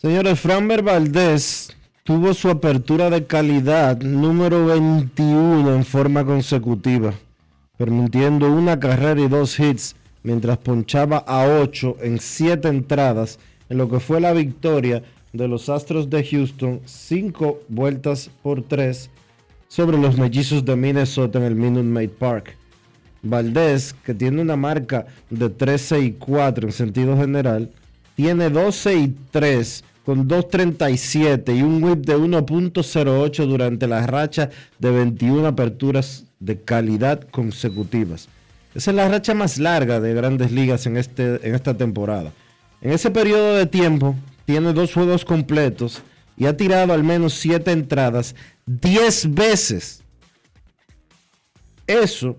Señores, Framber Valdés tuvo su apertura de calidad número 21 en forma consecutiva, permitiendo una carrera y dos hits mientras ponchaba a 8 en 7 entradas en lo que fue la victoria de los Astros de Houston, 5 vueltas por 3 sobre los mellizos de Minnesota en el Minute Maid Park. Valdés, que tiene una marca de 13 y 4 en sentido general, tiene 12 y 3 con 2.37 y un whip de 1.08 durante la racha de 21 aperturas de calidad consecutivas. Esa es la racha más larga de grandes ligas en, este, en esta temporada. En ese periodo de tiempo tiene dos juegos completos y ha tirado al menos 7 entradas 10 veces. Eso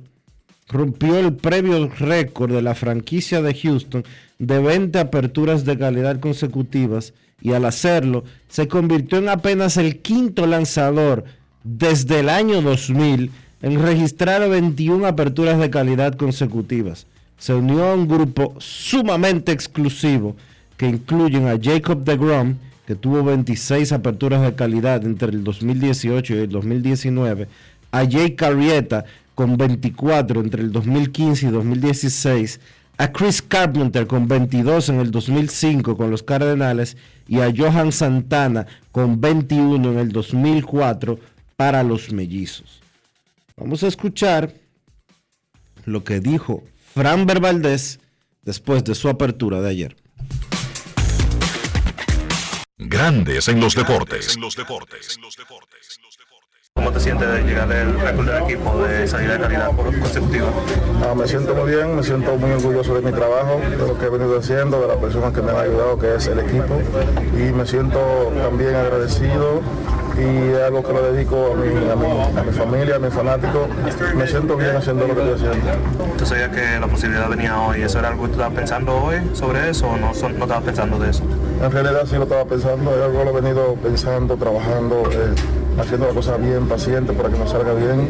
rompió el previo récord de la franquicia de Houston de 20 aperturas de calidad consecutivas y al hacerlo se convirtió en apenas el quinto lanzador desde el año 2000 en registrar 21 aperturas de calidad consecutivas. Se unió a un grupo sumamente exclusivo que incluyen a Jacob DeGrom, que tuvo 26 aperturas de calidad entre el 2018 y el 2019, a Jake Carrieta con 24 entre el 2015 y 2016, a Chris Carpenter con 22 en el 2005 con los Cardenales y a Johan Santana con 21 en el 2004 para los Mellizos. Vamos a escuchar lo que dijo Fran Valdez después de su apertura de ayer. Grandes en los deportes. ¿Cómo te sientes de llegar al récord del equipo de salida de calidad consecutiva? Ah, me siento muy bien, me siento muy orgulloso de mi trabajo, de lo que he venido haciendo, de las personas que me han ayudado, que es el equipo, y me siento también agradecido y es algo que lo dedico a mi, a mi, a mi familia, a mis fanáticos. Me siento bien haciendo lo que estoy haciendo. ¿Tú sabías que la posibilidad venía hoy? ¿Eso era algo que tú estabas pensando hoy sobre eso o no, no estabas pensando de eso? En realidad sí lo estaba pensando, es algo lo he venido pensando, trabajando, eh, haciendo la cosa bien, paciente para que nos salga bien.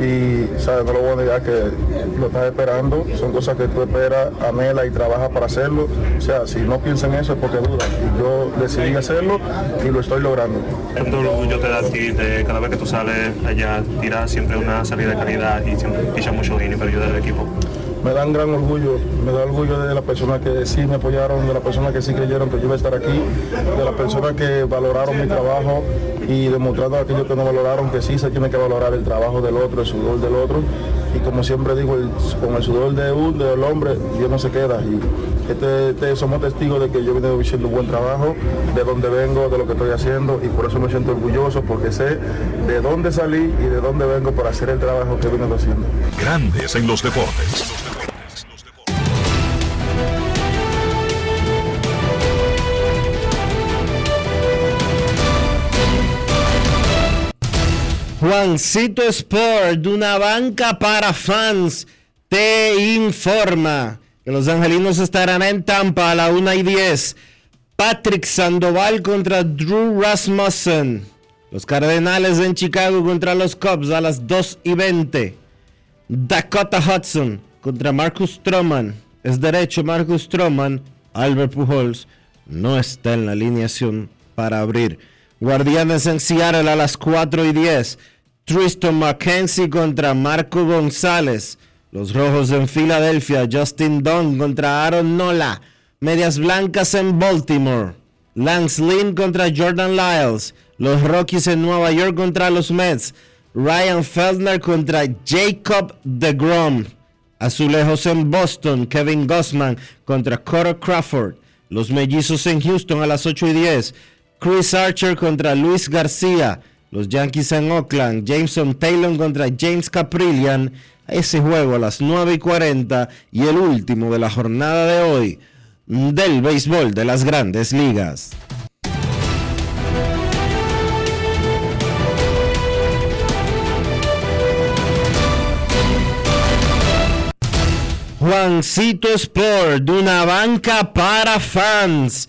Y sabes, no lo voy a negar que lo estás esperando, son cosas que tú esperas, anhelas y trabajas para hacerlo. O sea, si no piensas en eso es porque dudas. Y yo decidí hacerlo y lo estoy logrando. ¿Cuánto orgullo te da a ti de cada vez que tú sales allá, tirar siempre una salida de calidad y siempre pichas mucho inning para ayudar al equipo? Me da un gran orgullo, me da orgullo de las personas que sí me apoyaron, de las personas que sí creyeron que yo iba a estar aquí, de las personas que valoraron mi trabajo y demostrando a aquellos que no valoraron que sí se tiene que valorar el trabajo del otro, el sudor del otro. Y como siempre digo, el- con el sudor de un, del hombre, Dios no se queda. Y este, este- somos testigos de que yo venido haciendo un buen trabajo, de dónde vengo, de lo que estoy haciendo, y por eso me siento orgulloso, porque sé de dónde salí y de dónde vengo para hacer el trabajo que venido haciendo. Grandes en los deportes. Juancito Sport, de una banca para fans, te informa que los angelinos estarán en Tampa a la 1 y 10. Patrick Sandoval contra Drew Rasmussen. Los Cardenales en Chicago contra los Cubs a las 2 y 20. Dakota Hudson contra Marcus Stroman. Es derecho Marcus Stroman. Albert Pujols no está en la alineación para abrir. Guardianes en Seattle a las 4 y 10. Tristan McKenzie contra Marco González. Los Rojos en Filadelfia. Justin Dunn contra Aaron Nola. Medias Blancas en Baltimore. Lance Lynn contra Jordan Lyles. Los Rockies en Nueva York contra los Mets. Ryan Feldner contra Jacob DeGrom. Azulejos en Boston. Kevin Gossman contra Coro Crawford. Los Mellizos en Houston a las 8 y 10. Chris Archer contra Luis García. Los Yankees en Oakland. Jameson Taylor contra James Caprillian. Ese juego a las 9 y 40. Y el último de la jornada de hoy del béisbol de las grandes ligas. Juancito Sport, de una banca para fans,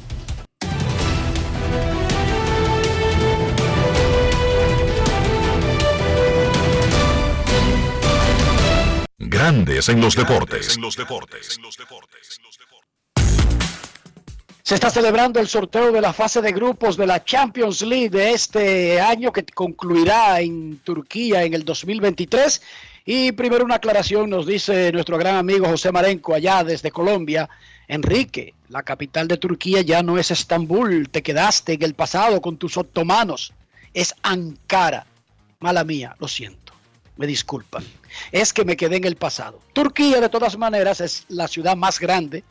Grandes en los deportes. Se está celebrando el sorteo de la fase de grupos de la Champions League de este año que concluirá en Turquía en el 2023. Y primero una aclaración nos dice nuestro gran amigo José Marenco allá desde Colombia. Enrique, la capital de Turquía ya no es Estambul, te quedaste en el pasado con tus otomanos, es Ankara. Mala mía, lo siento, me disculpan. Es que me quedé en el pasado. Turquía de todas maneras es la ciudad más grande,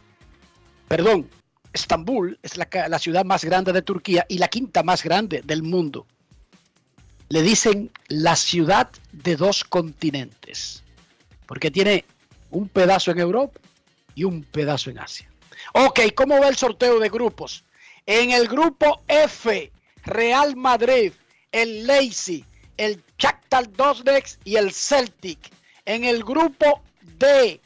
perdón, Estambul es la, ciudad más grande de Turquía y la quinta más grande del mundo. Le dicen la ciudad de dos continentes, porque tiene un pedazo en Europa y un pedazo en Asia. Ok, ¿cómo va el sorteo de grupos? En el grupo F, Real Madrid, el Leipzig, el Shakhtar Donetsk y el Celtic. En el grupo D,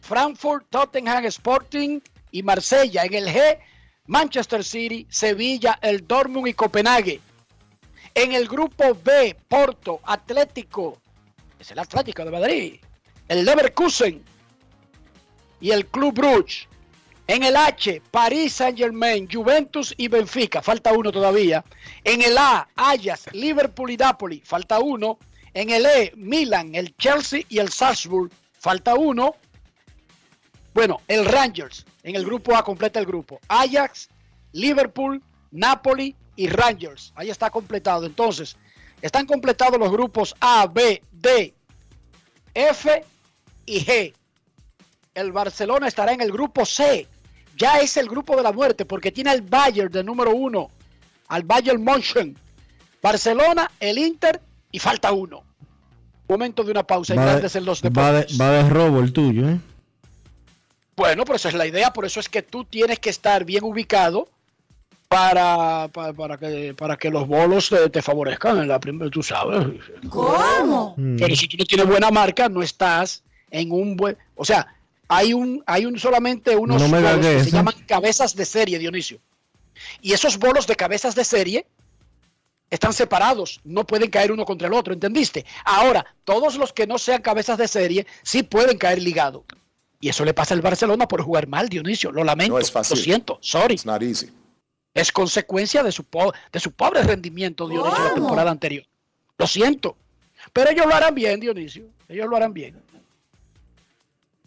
Frankfurt, Tottenham Sporting y Marsella. En el G, Manchester City, Sevilla, el Dortmund y Copenhague. En el grupo B, Porto, Atlético, es el Atlético de Madrid, el Leverkusen y el Club Brugge. En el H, París Saint Germain, Juventus y Benfica, falta uno todavía. En el A, Ajax, Liverpool y Napoli, falta uno. En el E, Milan, el Chelsea y el Salzburg, falta uno. Bueno, el Rangers, en el grupo A completa el grupo. Ajax, Liverpool, Napoli y Rangers. Ahí está completado. Entonces, están completados los grupos A, B, D, F y G. El Barcelona estará en el grupo C. Ya es el grupo de la muerte porque tiene al Bayern de número uno, al Bayern München. Barcelona, el Inter y falta uno. Momento de una pausa y Va grandes de, en los va de- deportes. va de robo el tuyo, ¿eh? Bueno, pero esa es la idea, por eso es que tú tienes que estar bien ubicado para, para, para que, para que los bolos te, te favorezcan en la primera, tú sabes. ¿Cómo? Pero si tú no tienes buena marca, no estás en un buen... O sea, hay un, hay un solamente unos No bolos que se ¿eh? llaman cabezas de serie, Dionisio. Y esos bolos de cabezas de serie están separados, no pueden caer uno contra el otro, ¿entendiste? Ahora, todos los que no sean cabezas de serie sí pueden caer ligados. Y eso le pasa al Barcelona por jugar mal, Dionisio. Lo lamento. No es fácil. Lo siento. Sorry. It's not easy. Es consecuencia de su, po- de su pobre rendimiento, Dionisio, la temporada anterior. Lo siento. Pero ellos lo harán bien, Dionisio. Ellos lo harán bien.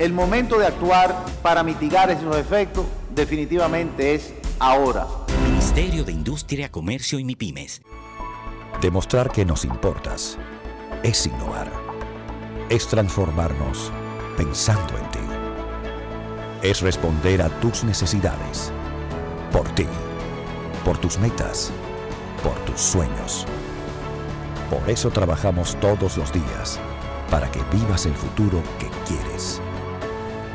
El momento de actuar para mitigar esos efectos definitivamente es ahora. Ministerio de Industria, Comercio y MIPIMES. Demostrar que nos importas es innovar. Es transformarnos pensando en ti. Es responder a tus necesidades. Por ti. Por tus metas. Por tus sueños. Por eso trabajamos todos los días. Para que vivas el futuro que quieres.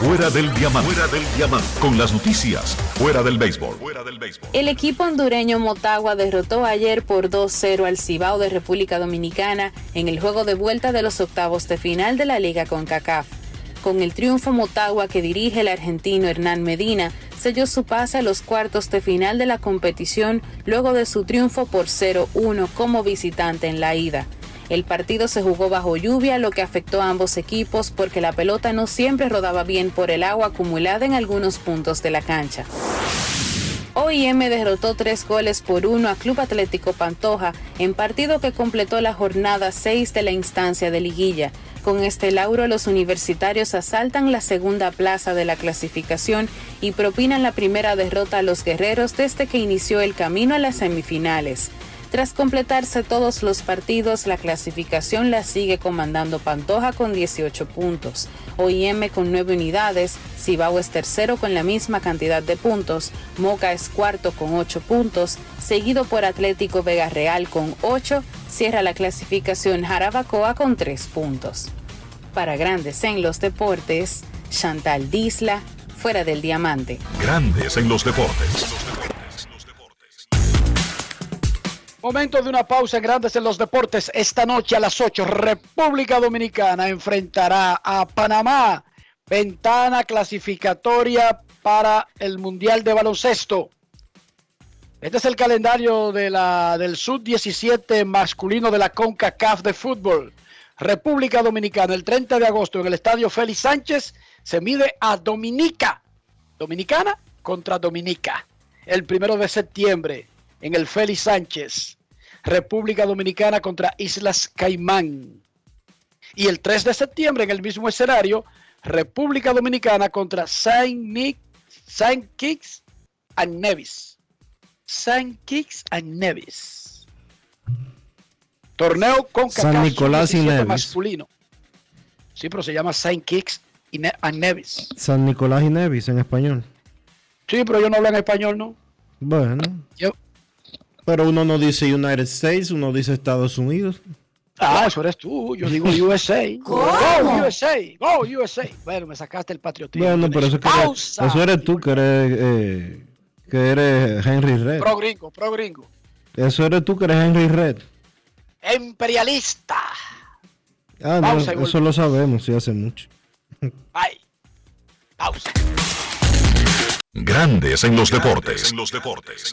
Fuera del diamante. Con las noticias. Fuera del béisbol. Fuera del béisbol. El equipo hondureño Motagua derrotó ayer por 2-0 al Cibao de República Dominicana en el juego de vuelta de los octavos de final de la Liga CONCACAF. Con el triunfo Motagua que dirige el argentino Hernán Medina, selló su pase a los cuartos de final de la competición luego de su triunfo por 0-1 como visitante en la ida. El partido se jugó bajo lluvia, lo que afectó a ambos equipos porque la pelota no siempre rodaba bien por el agua acumulada en algunos puntos de la cancha. OIM derrotó tres goles por uno a Club Atlético Pantoja en partido que completó la jornada 6 de la instancia de liguilla. Con este lauro los universitarios asaltan la segunda plaza de la clasificación y propinan la primera derrota a los guerreros desde que inició el camino a las semifinales. Tras completarse todos los partidos, la clasificación la sigue comandando Pantoja con 18 puntos, OIM con 9 unidades, Cibao es tercero con la misma cantidad de puntos, Moca es cuarto con 8 puntos, seguido por Atlético Vega Real con 8, cierra la clasificación Jarabacoa con 3 puntos. Para Grandes en los Deportes, Chantal Disla, fuera del diamante. Grandes en los deportes. Momento de una pausa en Grandes en los Deportes. Esta noche a las 8, República Dominicana enfrentará a Panamá. Ventana clasificatoria para el Mundial de Baloncesto. Este es el calendario de la, del Sub-17 masculino de la CONCACAF de fútbol. República Dominicana, el 30 de agosto en el Estadio Félix Sánchez, se mide a Dominica. Dominicana contra Dominica. El primero de septiembre en el Félix Sánchez, República Dominicana contra Islas Caimán. Y el 3 de septiembre en el mismo escenario, República Dominicana contra Saint, Nick, Saint Kitts and Nevis. Saint Kitts and Nevis. Torneo con San Nicolás y Nevis. masculino. Sí, pero se llama Saint Kitts y Ne- and Nevis. San Nicolás y Nevis en español. Sí, pero yo no hablo en español, ¿no? Bueno. Yo- Pero uno no dice United States, uno dice Estados Unidos. Ah, eso eres tú. Yo digo USA. ¿Cómo? Go USA. Go USA. Bueno, me sacaste el patriotismo. Bueno, pero eso, que eres, Pausa. eso eres tú que eres, eh, que eres Henry Red. Pro gringo, pro gringo. Eso eres tú que eres Henry Red. Imperialista. Ah, no, Pausa eso volvemos. lo sabemos, sí, hace mucho. Ay. Pausa. Grandes en los deportes. los deportes.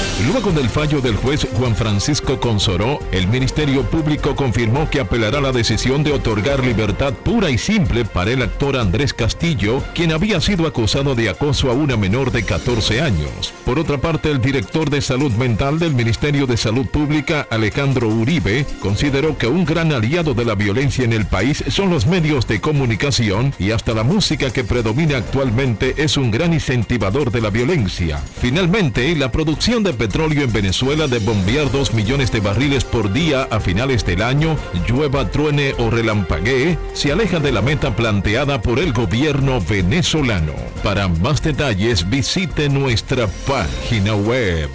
Luego del fallo del juez Juan Francisco Consoró, el Ministerio Público confirmó que apelará la decisión de otorgar libertad pura y simple para el actor Andrés Castillo, quien había sido acusado de acoso a una menor de 14 años. Por otra parte, el director de Salud Mental del Ministerio de Salud Pública, Alejandro Uribe, consideró que un gran aliado de la violencia en el país son los medios de comunicación y hasta la música que predomina actualmente es un gran incentivador de la violencia. Finalmente, la producción de petróleo en Venezuela de bombear 2 millones de barriles por día a finales del año, llueva, truene o relampaguee, se aleja de la meta planteada por el gobierno venezolano. Para más detalles visite nuestra página web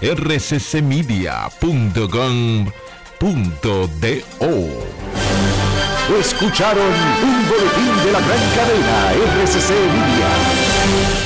rccmedia.com.do. Escucharon un boletín de la gran cadena RCC Libia.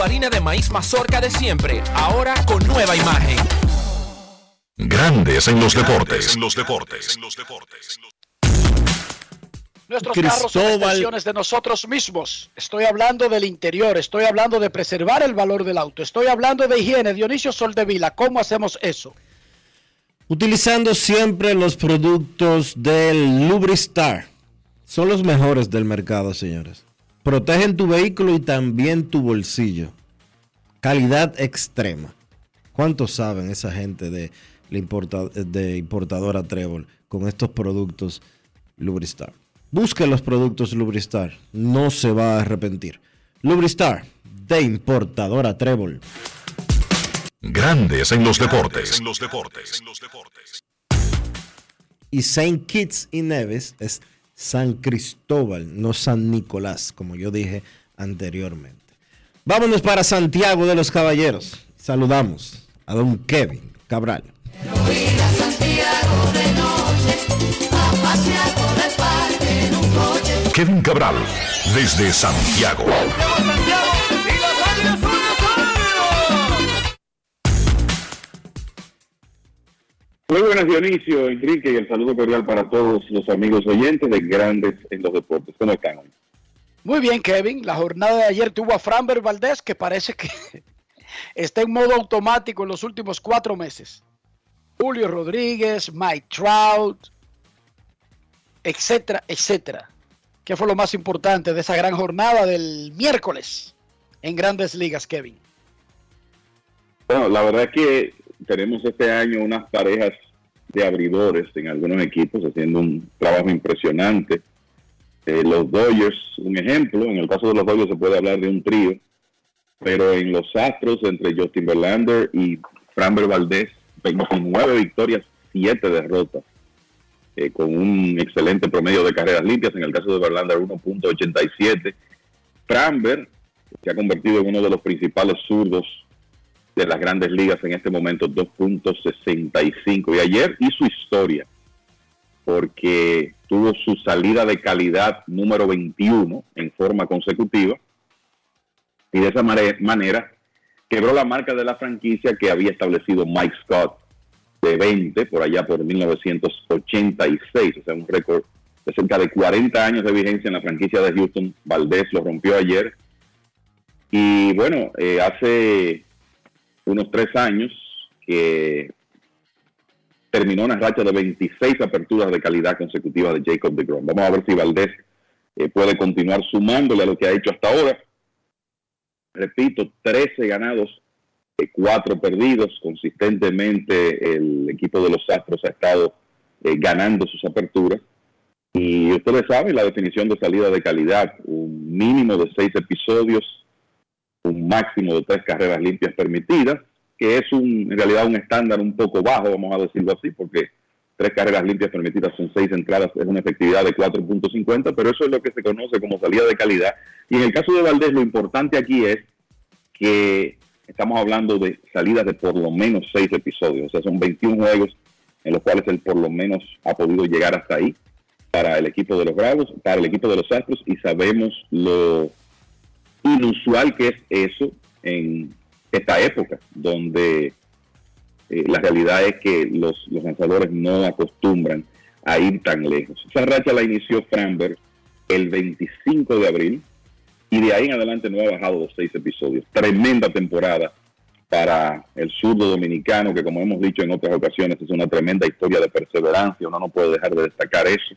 Tu harina de maíz mazorca de siempre, ahora con nueva imagen. Grandes en los deportes. los deportes. Nuestros carros son Cristóbal- extensiones de nosotros mismos. Estoy hablando del interior, estoy hablando de preservar el valor del auto, estoy hablando de higiene. Dionisio Soldevila, ¿cómo hacemos eso? Utilizando siempre los productos del Lubristar. Son los mejores del mercado, señores. Protegen tu vehículo y también tu bolsillo. Calidad extrema. ¿Cuántos saben esa gente de, la importa- de importadora Trébol con estos productos Lubristar? Busque los productos Lubristar. No se va a arrepentir. Lubristar de importadora Trébol. Grandes en los deportes. los deportes. Y Saint Kitts y Neves es San Cristóbal, no San Nicolás, como yo dije anteriormente. Vámonos para Santiago de los Caballeros. Saludamos a don Kevin Cabral. Kevin Cabral, desde Santiago. Muy buenas Dionisio, Enrique y el saludo cordial para todos los amigos oyentes de Grandes en los Deportes. ¿Cómo están hoy? Muy bien, Kevin. La jornada de ayer tuvo a Framber Valdés, que parece que está en modo automático en los últimos cuatro meses. Julio Rodríguez, Mike Trout, etcétera, etcétera. ¿Qué fue lo más importante de esa gran jornada del miércoles en grandes ligas, Kevin? Bueno, la verdad es que tenemos este año unas parejas de abridores en algunos equipos haciendo un trabajo impresionante. Eh, los Dodgers, un ejemplo, en el caso de los Dodgers se puede hablar de un trío, pero en los Astros entre Justin Verlander y Framber Valdez, 29 victorias, 7 derrotas, eh, con un excelente promedio de carreras limpias, en el caso de Verlander 1.87. Framber se ha convertido en uno de los principales zurdos de las grandes ligas en este momento, 2.65. Y ayer hizo historia porque tuvo su salida de calidad número 21 en forma consecutiva y de esa manera quebró la marca de la franquicia que había establecido Mike Scott de 20 por allá por 1986, o sea, un récord de cerca de 40 años de vigencia en la franquicia de Houston. Valdés lo rompió ayer. Y bueno, eh, hace unos tres años que terminó una racha de 26 aperturas de calidad consecutiva de Jacob de Grom. Vamos a ver si Valdés eh, puede continuar sumándole a lo que ha hecho hasta ahora. Repito, 13 ganados, eh, 4 perdidos. Consistentemente el equipo de los Astros ha estado eh, ganando sus aperturas. Y ustedes saben la definición de salida de calidad, un mínimo de 6 episodios, un máximo de 3 carreras limpias permitidas que es un, en realidad un estándar un poco bajo, vamos a decirlo así, porque tres carreras limpias permitidas son seis entradas, es una efectividad de 4.50, pero eso es lo que se conoce como salida de calidad. Y en el caso de Valdés, lo importante aquí es que estamos hablando de salidas de por lo menos seis episodios, o sea, son 21 juegos en los cuales él por lo menos ha podido llegar hasta ahí para el equipo de los Bravos, para el equipo de los Astros, y sabemos lo inusual que es eso en esta época, donde eh, la realidad es que los, lanzadores no acostumbran a ir tan lejos. Esa racha la inició Framberg el 25 de abril y de ahí en adelante no ha bajado los seis episodios. Tremenda temporada para el surdo dominicano, que como hemos dicho en otras ocasiones, es una tremenda historia de perseverancia. Uno no puede dejar de destacar eso.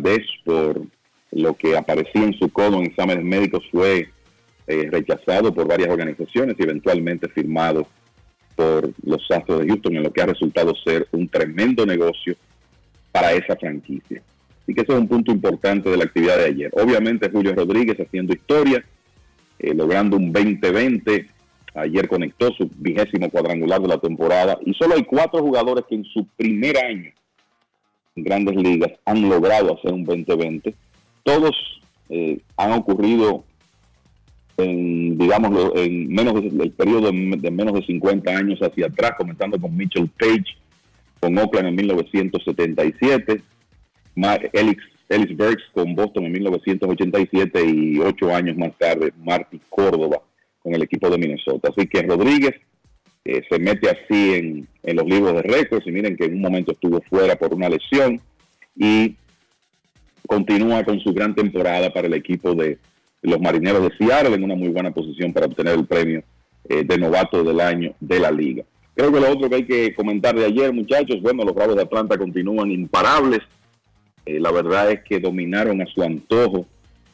Vez por lo que aparecía en su codo en exámenes médicos fue eh, rechazado por varias organizaciones y eventualmente firmado por los Astros de Houston, en lo que ha resultado ser un tremendo negocio para esa franquicia. Así que ese es un punto importante de la actividad de ayer. Obviamente Julio Rodríguez haciendo historia, eh, logrando un 20-20. Ayer conectó su vigésimo cuadrangular de la temporada y solo hay cuatro jugadores que en su primer año en grandes ligas han logrado hacer un 20-20. Todos eh, han ocurrido en, digamos, en menos el periodo de, menos de 50 años hacia atrás, comenzando con Mitchell Page, con Oakland en 1977, Elix, Ellis Burks con Boston en 1987 y ocho años más tarde Marty Córdoba con el equipo de Minnesota. Así que Rodríguez eh, se mete así en, en los libros de récords y miren que en un momento estuvo fuera por una lesión y continúa con su gran temporada para el equipo de, los marineros de Seattle en una muy buena posición para obtener el premio eh, de novato del año de la liga. Creo que lo otro que hay que comentar de ayer, muchachos, bueno, los Bravos de Atlanta continúan imparables. Eh, la verdad es que dominaron a su antojo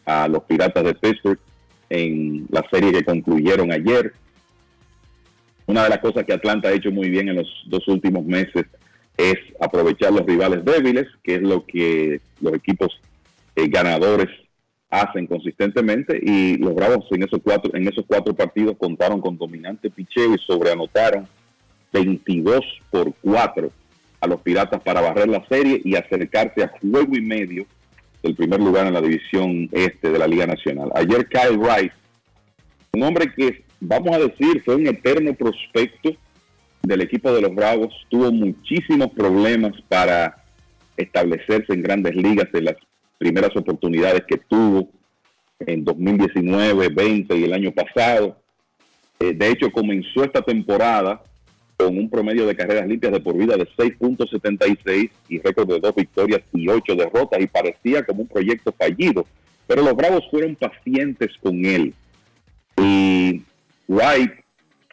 a los Piratas de Pittsburgh en la serie que concluyeron ayer. Una de las cosas que Atlanta ha hecho muy bien en los dos últimos meses es aprovechar los rivales débiles, que es lo que los equipos eh, ganadores hacen consistentemente y los Bravos en esos cuatro, en esos cuatro partidos contaron con dominante picheo y sobreanotaron 22 por 4 a los Piratas para barrer la serie y acercarse a juego y medio del primer lugar en la división este de la Liga Nacional. Ayer Kyle Rice, un hombre que vamos a decir fue un eterno prospecto del equipo de los Bravos, tuvo muchísimos problemas para establecerse en grandes ligas en las primeras oportunidades que tuvo en 2019, 20 y el año pasado. Eh, de hecho, comenzó esta temporada con un promedio de carreras limpias de por vida de 6.76 y récord de dos victorias y ocho derrotas y parecía como un proyecto fallido. Pero los Bravos fueron pacientes con él. Y White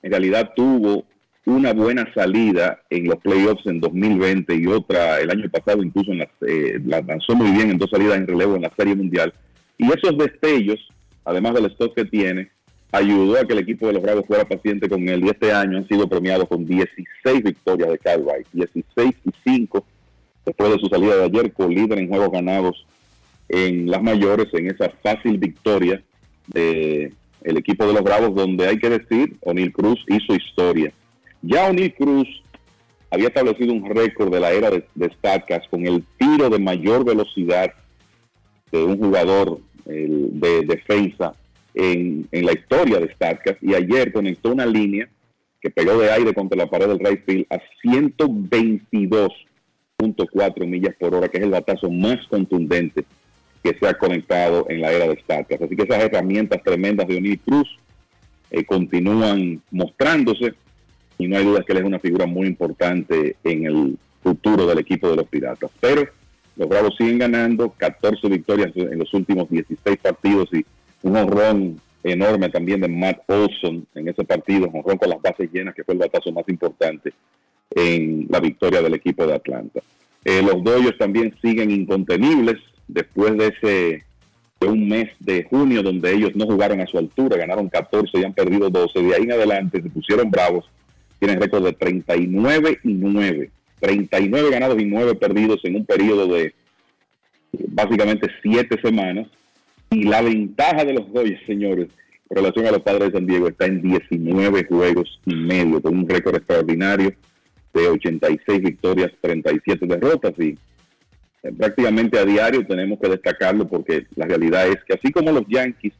en realidad tuvo una buena salida en los playoffs en 2020 y otra el año pasado, incluso en eh, la lanzó muy bien en dos salidas en relevo en la Serie Mundial. Y esos destellos, además del stock que tiene, ayudó a que el equipo de los Bravos fuera paciente con él. Y este año han sido premiados con 16 victorias de Kyle Wright, 16 y 5 después de su salida de ayer, con líder en juegos ganados en las mayores, en esa fácil victoria de el equipo de los Bravos, donde hay que decir, O'Neill Cruz hizo historia. Ya O'Neill Cruz había establecido un récord de la era de, de con el tiro de mayor velocidad de un jugador de defensa en, en, la historia de Statcast y ayer conectó una línea que pegó de aire contra la pared del right field a 122.4 millas por hora, que es el batazo más contundente que se ha conectado en la era de Statcast. Así que esas herramientas tremendas de O'Neill Cruz eh, continúan mostrándose y no hay duda que él es una figura muy importante en el futuro del equipo de los Piratas. Pero los Bravos siguen ganando, 14 victorias en los últimos 16 partidos y un honrón enorme también de Matt Olson en ese partido, honrón con las bases llenas, que fue el batazo más importante en la victoria del equipo de Atlanta. Eh, los Dodgers también siguen incontenibles después de ese de un mes de junio donde ellos no jugaron a su altura, ganaron 14 y han perdido 12. De ahí en adelante se pusieron bravos, tienen récord de 39 y 9. 39 ganados y 9 perdidos en un periodo de básicamente 7 semanas. Y la ventaja de los Dodgers, señores, en relación a los padres de San Diego, está en 19 juegos y medio, con un récord extraordinario de 86 victorias, 37 derrotas. Y eh, prácticamente a diario tenemos que destacarlo porque la realidad es que así como los Yankees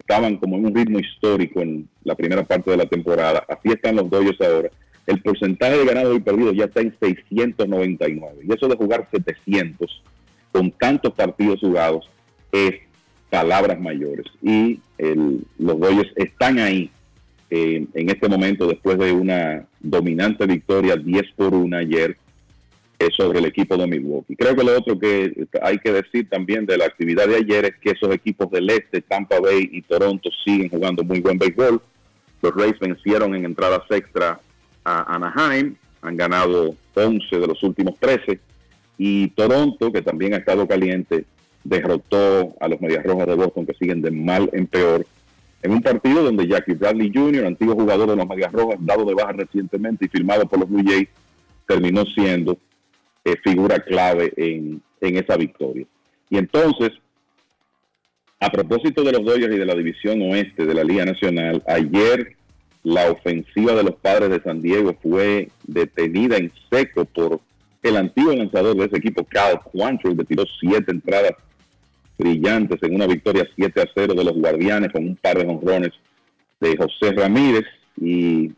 estaban como en un ritmo histórico en la primera parte de la temporada, así están los Dodgers ahora el porcentaje de ganados y perdidos ya está en 699. Y eso de jugar 700 con tantos partidos jugados es palabras mayores. Y los Dodgers están ahí eh, en este momento después de una dominante victoria 10 por 1 ayer sobre el equipo de Milwaukee. Creo que lo otro que hay que decir también de la actividad de ayer es que esos equipos del este, Tampa Bay y Toronto, siguen jugando muy buen béisbol. Los Rays vencieron en entradas extra a Anaheim, han ganado 11 de los últimos 13 y Toronto, que también ha estado caliente, derrotó a los Medias Rojas de Boston que siguen de mal en peor en un partido donde Jackie Bradley Jr., antiguo jugador de los Medias Rojas, dado de baja recientemente y firmado por los Blue Jays, terminó siendo eh, figura clave en, en esa victoria. Y entonces, a propósito de los Dodgers y de la división oeste de la Liga Nacional, ayer la ofensiva de los padres de San Diego fue detenida en seco por el antiguo lanzador de ese equipo, Cal Quantrill, que tiró siete entradas brillantes en una victoria 7 a 0 de los Guardianes con un par de honrones de José Ramírez y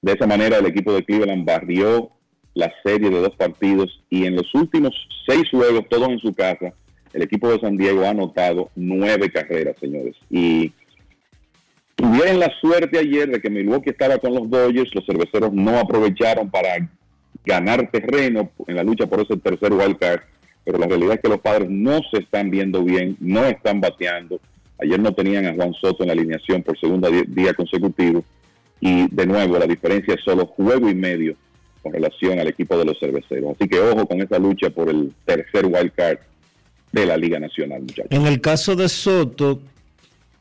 de esa manera el equipo de Cleveland barrió la serie de dos partidos y en los últimos seis juegos, todos en su casa, el equipo de San Diego ha anotado nueve carreras, señores. Y Tuvieron la suerte ayer de que Milwaukee estaba con los Dodgers, los cerveceros no aprovecharon para ganar terreno en la lucha por ese tercer wild card, pero la realidad es que los padres no se están viendo bien, no están bateando. Ayer no tenían a Juan Soto en la alineación por segundo día consecutivo y de nuevo la diferencia es solo juego y medio con relación al equipo de los cerveceros. Así que ojo con esa lucha por el tercer wild card de la Liga Nacional, muchachos. En el caso de Soto,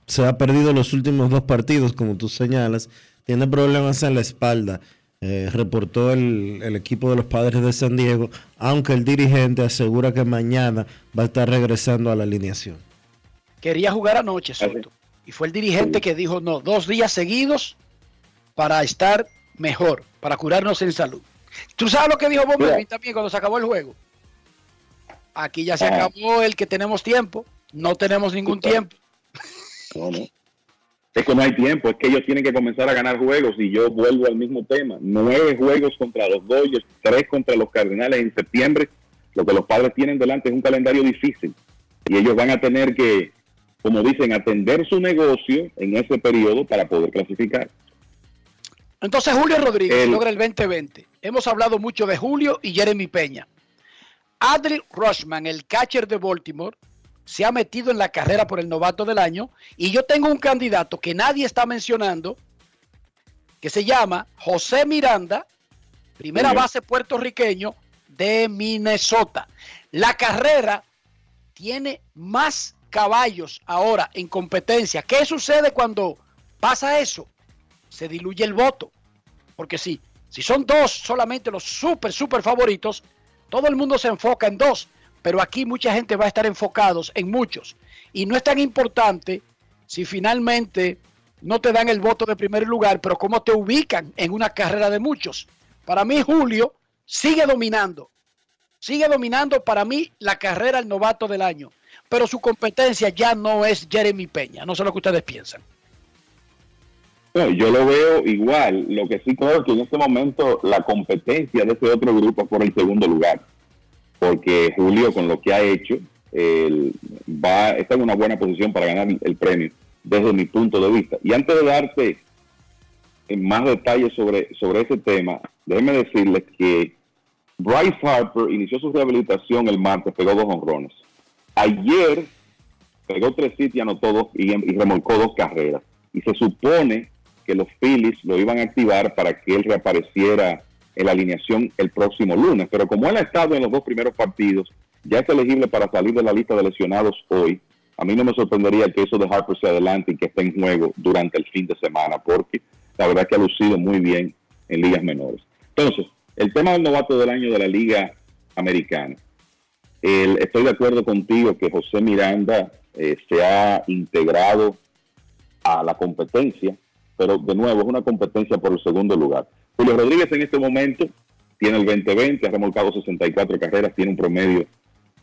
se ha perdido los últimos dos partidos, como tú señalas, tiene problemas en la espalda. Eh, reportó el, equipo de los padres de San Diego, aunque el dirigente asegura que mañana va a estar regresando a la alineación. Quería jugar anoche, Soto, y fue el dirigente que dijo, no, dos días seguidos para estar mejor, para curarnos en salud. ¿Tú sabes lo que dijo Bob también cuando se acabó el juego? Aquí ya se acabó el que tenemos tiempo, no tenemos ningún tiempo. No, no. Es que no hay tiempo, es que ellos tienen que comenzar a ganar juegos y yo vuelvo al mismo tema. Nueve juegos contra los Dodgers, tres contra los Cardenales en septiembre. Lo que los padres tienen delante es un calendario difícil y ellos van a tener que, como dicen, atender su negocio en ese periodo para poder clasificar. Entonces Julio Rodríguez logra el 2020. Hemos hablado mucho de Julio y Jeremy Peña. Adriel Rushman, el catcher de Baltimore, se ha metido en la carrera por el novato del año y yo tengo un candidato que nadie está mencionando que se llama José Miranda, primera base puertorriqueño de Minnesota. La carrera tiene más caballos ahora en competencia. ¿Qué sucede cuando pasa eso? Se diluye el voto. Porque si, si son dos solamente los súper, súper favoritos, todo el mundo se enfoca en dos. Pero aquí mucha gente va a estar enfocados en muchos. Y no es tan importante si finalmente no te dan el voto de primer lugar, pero cómo te ubican en una carrera de muchos. Para mí, Julio sigue dominando. Sigue dominando para mí la carrera al novato del año. Pero su competencia ya no es Jeremy Peña. No sé lo que ustedes piensan. No, yo lo veo igual. Lo que sí creo que en este momento la competencia de ese otro grupo es por el segundo lugar. Porque Julio, con lo que ha hecho, él va, está en una buena posición para ganar el premio, desde mi punto de vista. Y antes de darte más detalles sobre, sobre ese tema, déjenme decirles que Bryce Harper inició su rehabilitación el martes, pegó dos honrones. Ayer pegó tres hits y anotó dos y remolcó dos carreras. Y se supone que los Phillies lo iban a activar para que él reapareciera en la alineación el próximo lunes. Pero como él ha estado en los dos primeros partidos, ya es elegible para salir de la lista de lesionados hoy. A mí no me sorprendería que eso de Harper se adelante y que esté en juego durante el fin de semana, porque la verdad que ha lucido muy bien en ligas menores. Entonces, el tema del novato del año de la liga americana. Estoy de acuerdo contigo que José Miranda eh, se ha integrado a la competencia, pero de nuevo es una competencia por el segundo lugar. Julio Rodríguez en este momento tiene el 20-20, ha remolcado 64 carreras, tiene un promedio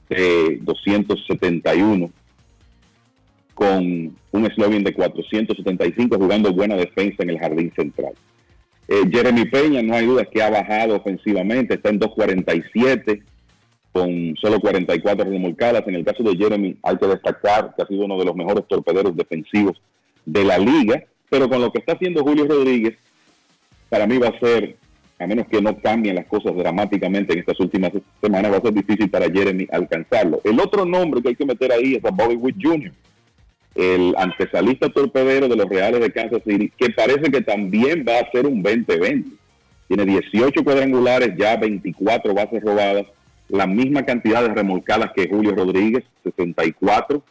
de 271 con un eslogan de 475 jugando buena defensa en el jardín central. Eh, Jeremy Peña, no hay duda que ha bajado ofensivamente, está en 2.47 con solo 44 remolcadas. En el caso de Jeremy hay que destacar que ha sido uno de los mejores torpederos defensivos de la liga, pero con lo que está haciendo Julio Rodríguez, para mí va a ser, a menos que no cambien las cosas dramáticamente en estas últimas semanas, va a ser difícil para Jeremy alcanzarlo. El otro nombre que hay que meter ahí es a Bobby Witt Jr., el antesalista torpedero de los Reales de Kansas City, que parece que también va a ser un 20-20. Tiene 18 cuadrangulares, ya 24 bases robadas, la misma cantidad de remolcadas que Julio Rodríguez, 64.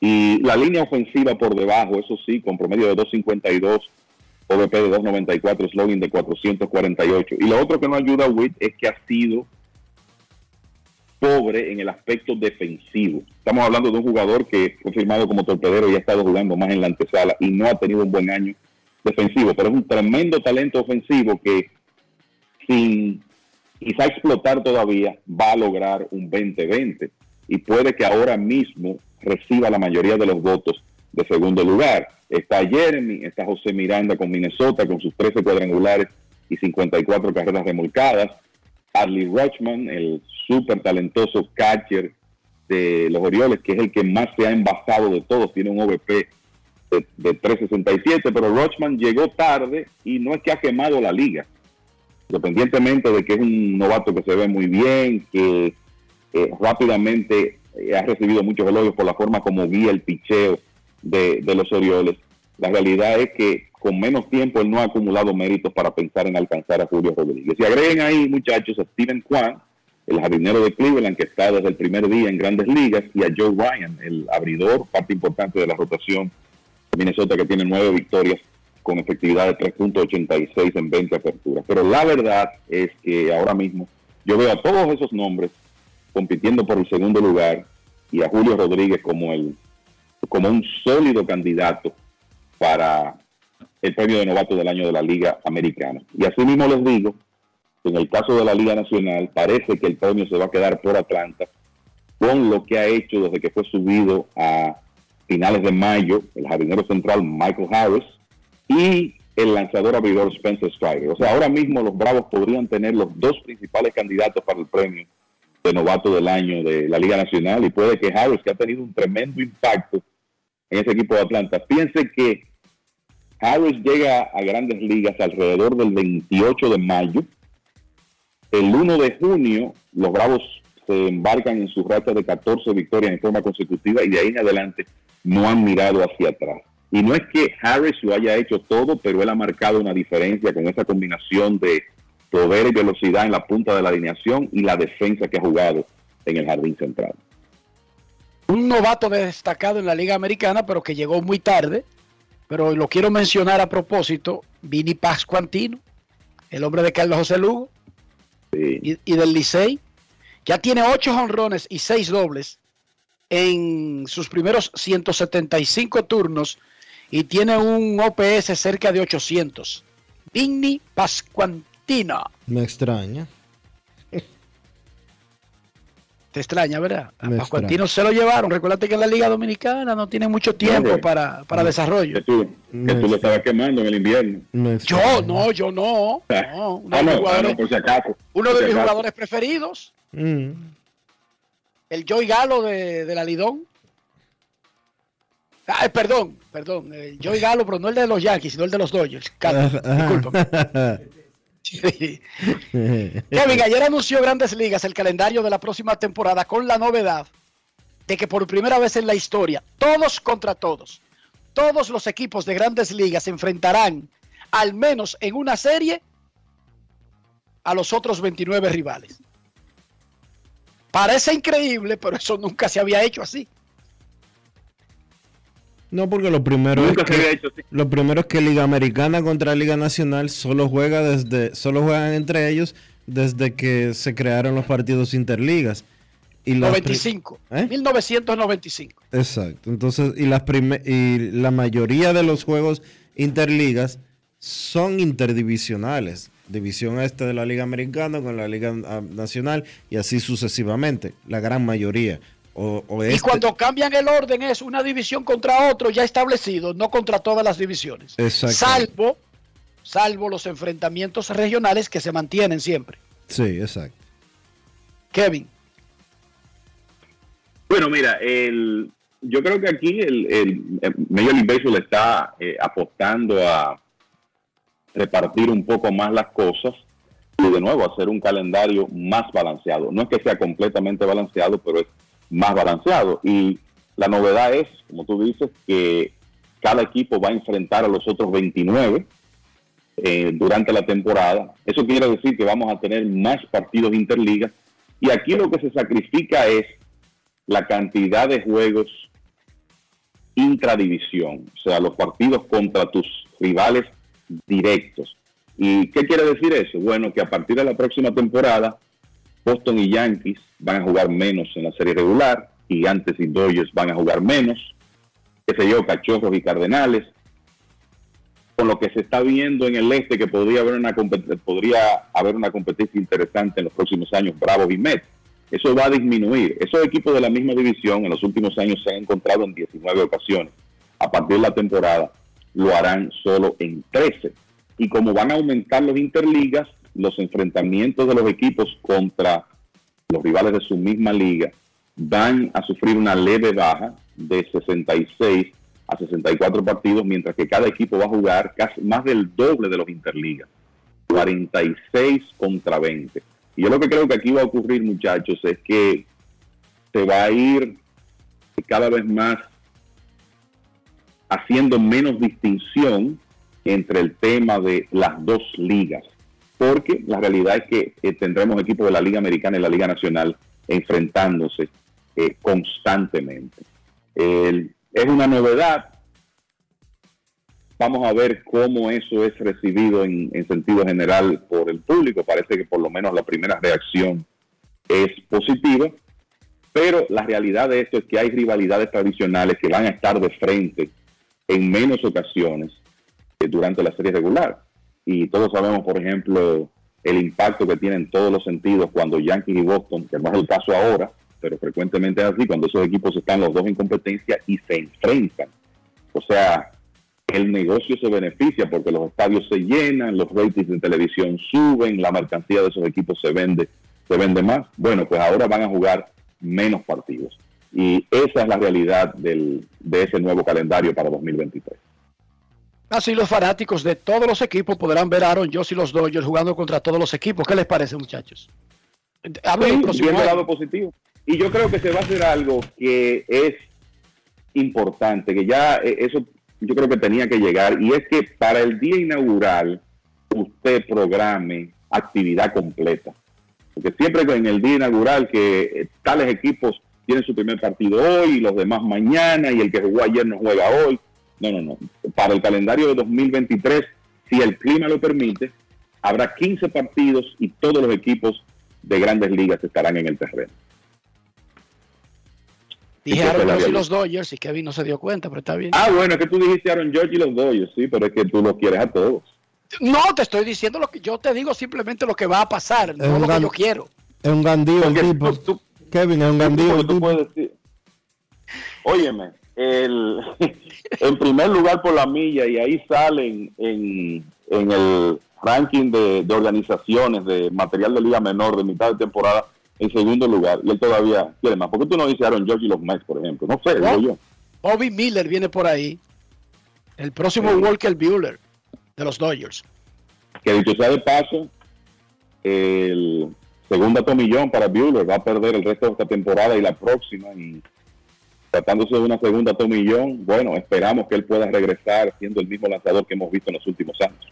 Y la línea ofensiva por debajo, eso sí, con promedio de 2.52, OVP de 2.94, slogan de 448. Y lo otro que no ayuda a Witt es que ha sido pobre en el aspecto defensivo. Estamos hablando de un jugador que fue firmado como torpedero y ha estado jugando más en la antesala y no ha tenido un buen año defensivo, pero es un tremendo talento ofensivo que sin quizá explotar todavía va a lograr un 20-20 y puede que ahora mismo reciba la mayoría de los votos de segundo lugar. Está Jeremy, está José Miranda con Minnesota con sus 13 cuadrangulares y 54 carreras remolcadas. Adley Rutschman, el súper talentoso catcher de los Orioles, que es el que más se ha envasado de todos, tiene un OVP de, de 367, pero Rutschman llegó tarde y no es que ha quemado la liga, independientemente de que es un novato que se ve muy bien, que eh, rápidamente eh, ha recibido muchos elogios por la forma como guía el picheo de, de los Orioles. La realidad es que con menos tiempo él no ha acumulado méritos para pensar en alcanzar a Julio Rodríguez. Y agreguen ahí, muchachos, a Steven Kwan, el jardinero de Cleveland, que está desde el primer día en grandes ligas, y a Joe Ryan, el abridor, parte importante de la rotación de Minnesota, que tiene nueve victorias con efectividad de 3.86 en 20 aperturas. Pero la verdad es que ahora mismo yo veo a todos esos nombres compitiendo por el segundo lugar y a Julio Rodríguez como el como un sólido candidato para el premio de novato del año de la Liga Americana. Y así mismo les digo, en el caso de la Liga Nacional, parece que el premio se va a quedar por Atlanta con lo que ha hecho desde que fue subido a finales de mayo el jardinero central Michael Harris y el lanzador abridor Spencer Strider. O sea, ahora mismo los Bravos podrían tener los dos principales candidatos para el premio de novato del año de la Liga Nacional y puede que Harris, que ha tenido un tremendo impacto en ese equipo de Atlanta, piense que Harris llega a grandes ligas alrededor del 28 de mayo. El 1 de junio, los Bravos se embarcan en su racha de 14 victorias en forma consecutiva y de ahí en adelante no han mirado hacia atrás. Y no es que Harris lo haya hecho todo, pero él ha marcado una diferencia con esa combinación de poder y velocidad en la punta de la alineación y la defensa que ha jugado en el jardín central. Un novato destacado en la Liga Americana, pero que llegó muy tarde. Pero lo quiero mencionar a propósito, Vini Pascuantino, el hombre de Carlos José Lugo y, y del Licey, ya tiene ocho honrones y seis dobles en sus primeros 175 turnos y tiene un OPS cerca de 800. Vini Pascuantino. Me extraña. Te extraña, ¿verdad? A Pascuantino se lo llevaron. Recuérdate que la Liga Dominicana no tiene mucho tiempo Oye, para, para desarrollo. Que tú, que tú lo estabas quemando en el invierno. Yo no, yo no. no, uno Ah, de mis no, ah, jugadores, no, por si acaso. uno de mis acaso. jugadores preferidos, Mm. el Joey Galo de, de la Lidón. Ay, perdón, perdón. El Joey Galo, pero no el de los Yankees, sino el de los Dodgers. Sí. Kevin, ayer anunció Grandes Ligas el calendario de la próxima temporada con la novedad de que por primera vez en la historia, todos contra todos, todos los equipos de Grandes Ligas se enfrentarán al menos en una serie a los otros 29 rivales. Parece increíble, pero eso nunca se había hecho así. No, porque lo primero Nunca es se había que, hecho así. lo primero es que Liga Americana contra Liga Nacional solo juega desde, solo juegan entre ellos desde que se crearon los partidos interligas. Y las pri- 95. ¿Eh? 1995. Exacto. Entonces, y las y la mayoría de los juegos interligas son interdivisionales. División este de la Liga Americana con la Liga Nacional y así sucesivamente. La gran mayoría. O, o Y este- cuando cambian el orden es una división contra otro ya establecido, no contra todas las divisiones. Exacto. Salvo, salvo los enfrentamientos regionales que se mantienen siempre. Sí, exacto. Kevin. Bueno, mira, el, yo creo que aquí el, el, el Major League Baseball está eh, apostando a repartir un poco más las cosas y de nuevo hacer un calendario más balanceado. No es que sea completamente balanceado, pero es más balanceado. Y la novedad es, como tú dices, que cada equipo va a enfrentar a los otros 29 eh, durante la temporada. Eso quiere decir que vamos a tener más partidos interligas. Y aquí lo que se sacrifica es la cantidad de juegos intradivisión, o sea, los partidos contra tus rivales directos. ¿Y qué quiere decir eso? Bueno, que a partir de la próxima temporada, Boston y Yankees van a jugar menos en la serie regular, Gigantes y Dodgers van a jugar menos, qué sé yo, Cachorros y Cardenales, con lo que se está viendo en el este que podría haber una podría haber una competencia interesante en los próximos años, Bravos y Mets. Eso va a disminuir. Esos equipos de la misma división en los últimos años se han encontrado en 19 ocasiones. A partir de la temporada lo harán solo en 13. Y como van a aumentar los interligas, los enfrentamientos de los equipos contra los rivales de su misma liga van a sufrir una leve baja de 66 a 64 partidos, mientras que cada equipo va a jugar casi más del doble de los interligas, 46 contra 20. Y yo lo que creo que aquí va a ocurrir, muchachos, es que se va a ir cada vez más haciendo menos distinción entre el tema de las dos ligas, porque la realidad es que eh, tendremos equipos de la Liga Americana y la Liga Nacional enfrentándose eh, constantemente. Es una novedad. Vamos a ver cómo eso es recibido en, en sentido general por el público. Parece que por lo menos la primera reacción es positiva, pero la realidad de esto es que hay rivalidades tradicionales que van a estar de frente en menos ocasiones eh, durante la serie regular. Y todos sabemos, por ejemplo, el impacto que tiene en todos los sentidos cuando Yankees y Boston, que no es el caso ahora, pero frecuentemente es así, cuando esos equipos están los dos en competencia y se enfrentan. O sea, el negocio se beneficia porque los estadios se llenan, los ratings de televisión suben, la mercancía de esos equipos se vende, se vende más. Bueno, pues ahora van a jugar menos partidos. Y esa es la realidad del, de ese nuevo calendario para 2023. Así los fanáticos de todos los equipos podrán ver a Aaron Josh y los Dodgers jugando contra todos los equipos. ¿Qué les parece, muchachos? Sí, lado positivo. Y yo creo que se va a hacer algo que es importante, que ya eh, eso yo creo que tenía que llegar, y es que para el día inaugural usted programe actividad completa. Porque siempre en el día inaugural que eh, tales equipos tienen su primer partido hoy y los demás mañana y el que jugó ayer no juega hoy. No, no, no. Para el calendario de 2023, si el clima lo permite, habrá 15 partidos y todos los equipos de grandes ligas estarán en el terreno. Dije Aaron George y los Dodgers y Kevin no se dio cuenta, pero está bien. Ah, bueno, es que tú dijiste Aaron George y los Dodgers, sí, pero es que tú los quieres a todos. No, te estoy diciendo lo que yo te digo simplemente lo que va a pasar, no lo que yo quiero. Es un gandío el tipo. Kevin es un gandío. Tú puedes decir. Óyeme, el, en primer lugar por la milla y ahí salen en, en el ranking de, de, organizaciones de material de liga menor de mitad de temporada en segundo lugar y él todavía quiere más. ¿Por qué tú no dices Aaron George y los Mets, por ejemplo? No sé, digo yo. Bobby Miller viene por ahí. El próximo Walker Bueller de los Dodgers. Que dicho sea de paso, el segundo tomillón para Bueller va a perder el resto de esta temporada y la próxima. Y tratándose de una segunda tomillón, bueno, esperamos que él pueda regresar siendo el mismo lanzador que hemos visto en los últimos años.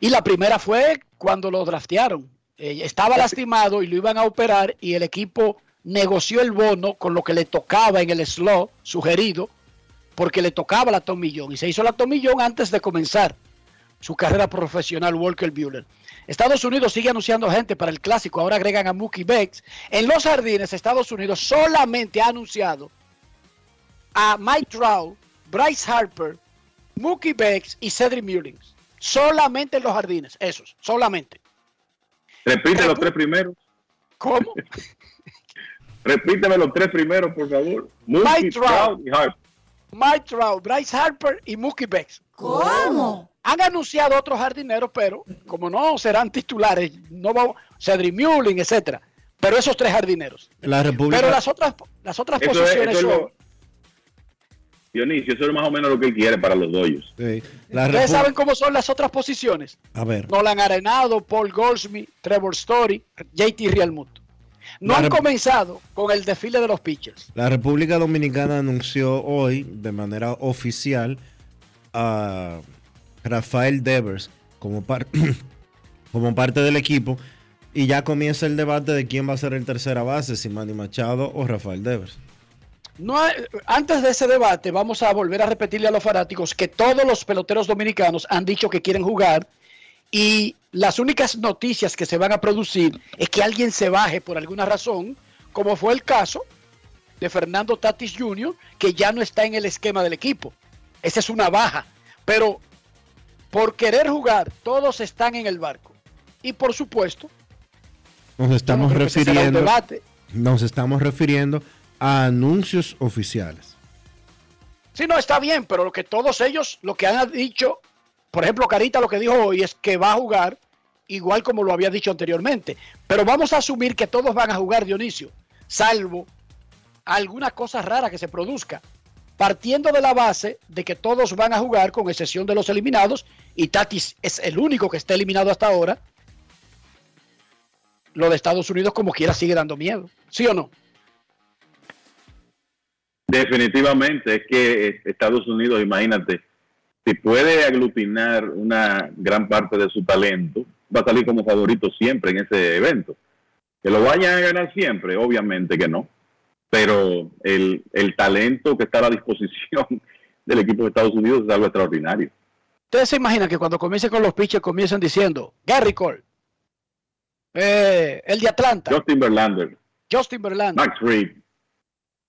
Y la primera fue cuando lo draftearon. Eh, estaba lastimado y lo iban a operar y el equipo negoció el bono con lo que le tocaba en el slot sugerido porque le tocaba la tomillón y se hizo la tomillón antes de comenzar su carrera profesional Walker Bueller. Estados Unidos sigue anunciando gente para el clásico, ahora agregan a Mookie Becks. En los jardines, Estados Unidos solamente ha anunciado a Mike Trout, Bryce Harper, Mookie Becks y Cedric Mullins. Solamente en los jardines, esos, solamente. Repite los tres primeros. ¿Cómo? Repíteme los tres primeros, por favor. Mookie, Mike Trout, y Harper. Mike Trout, Bryce Harper y Mookie Becks. ¿Cómo? Han anunciado otros jardineros, pero como no serán titulares, no vamos, Cedric Mullin, etcétera. Pero esos tres jardineros. La República. Pero las otras, las otras Eso es- posiciones es son. lo- Dionisio, eso es más o menos lo que él quiere para los doyos. Sí. La Ustedes saben cómo son las otras posiciones. A ver. Nolan Arenado, Paul Goldsmith, Trevor Story, JT Realmuto. No La han comenzado con el desfile de los pitchers. La República Dominicana anunció hoy de manera oficial a Rafael Devers como, par- como parte del equipo y ya comienza el debate de quién va a ser el tercera base, si Manny Machado o Rafael Devers. No hay- antes de ese debate, vamos a volver a repetirle a los fanáticos que todos los peloteros dominicanos han dicho que quieren jugar y las únicas noticias que se van a producir es que alguien se baje por alguna razón, como fue el caso de Fernando Tatis Jr., que ya no está en el esquema del equipo. Esa es una baja, pero por querer jugar, todos están en el barco. Y por supuesto, Nos estamos refiriendo, debate. nos estamos refiriendo a anuncios oficiales. Sí, no, está bien, pero lo que todos ellos, lo que han dicho, por ejemplo, Carita lo que dijo hoy es que va a jugar igual como lo había dicho anteriormente. Pero vamos a asumir que todos van a jugar, Dionisio, salvo alguna cosa rara que se produzca. Partiendo de la base de que todos van a jugar, con excepción de los eliminados, y Tatis es el único que está eliminado hasta ahora, lo de Estados Unidos como quiera sigue dando miedo. ¿Sí o no? Definitivamente, es que eh, Estados Unidos, imagínate, si puede aglutinar una gran parte de su talento, va a salir como favorito siempre en ese evento. Que lo vayan a ganar siempre, obviamente que no. Pero el, el talento que está a la disposición del equipo de Estados Unidos es algo extraordinario. Ustedes se imaginan que cuando comiencen con los pitchers comienzan diciendo Gary Cole, eh, el de Atlanta, Justin Verlander, Justin Verlander, Max Fried,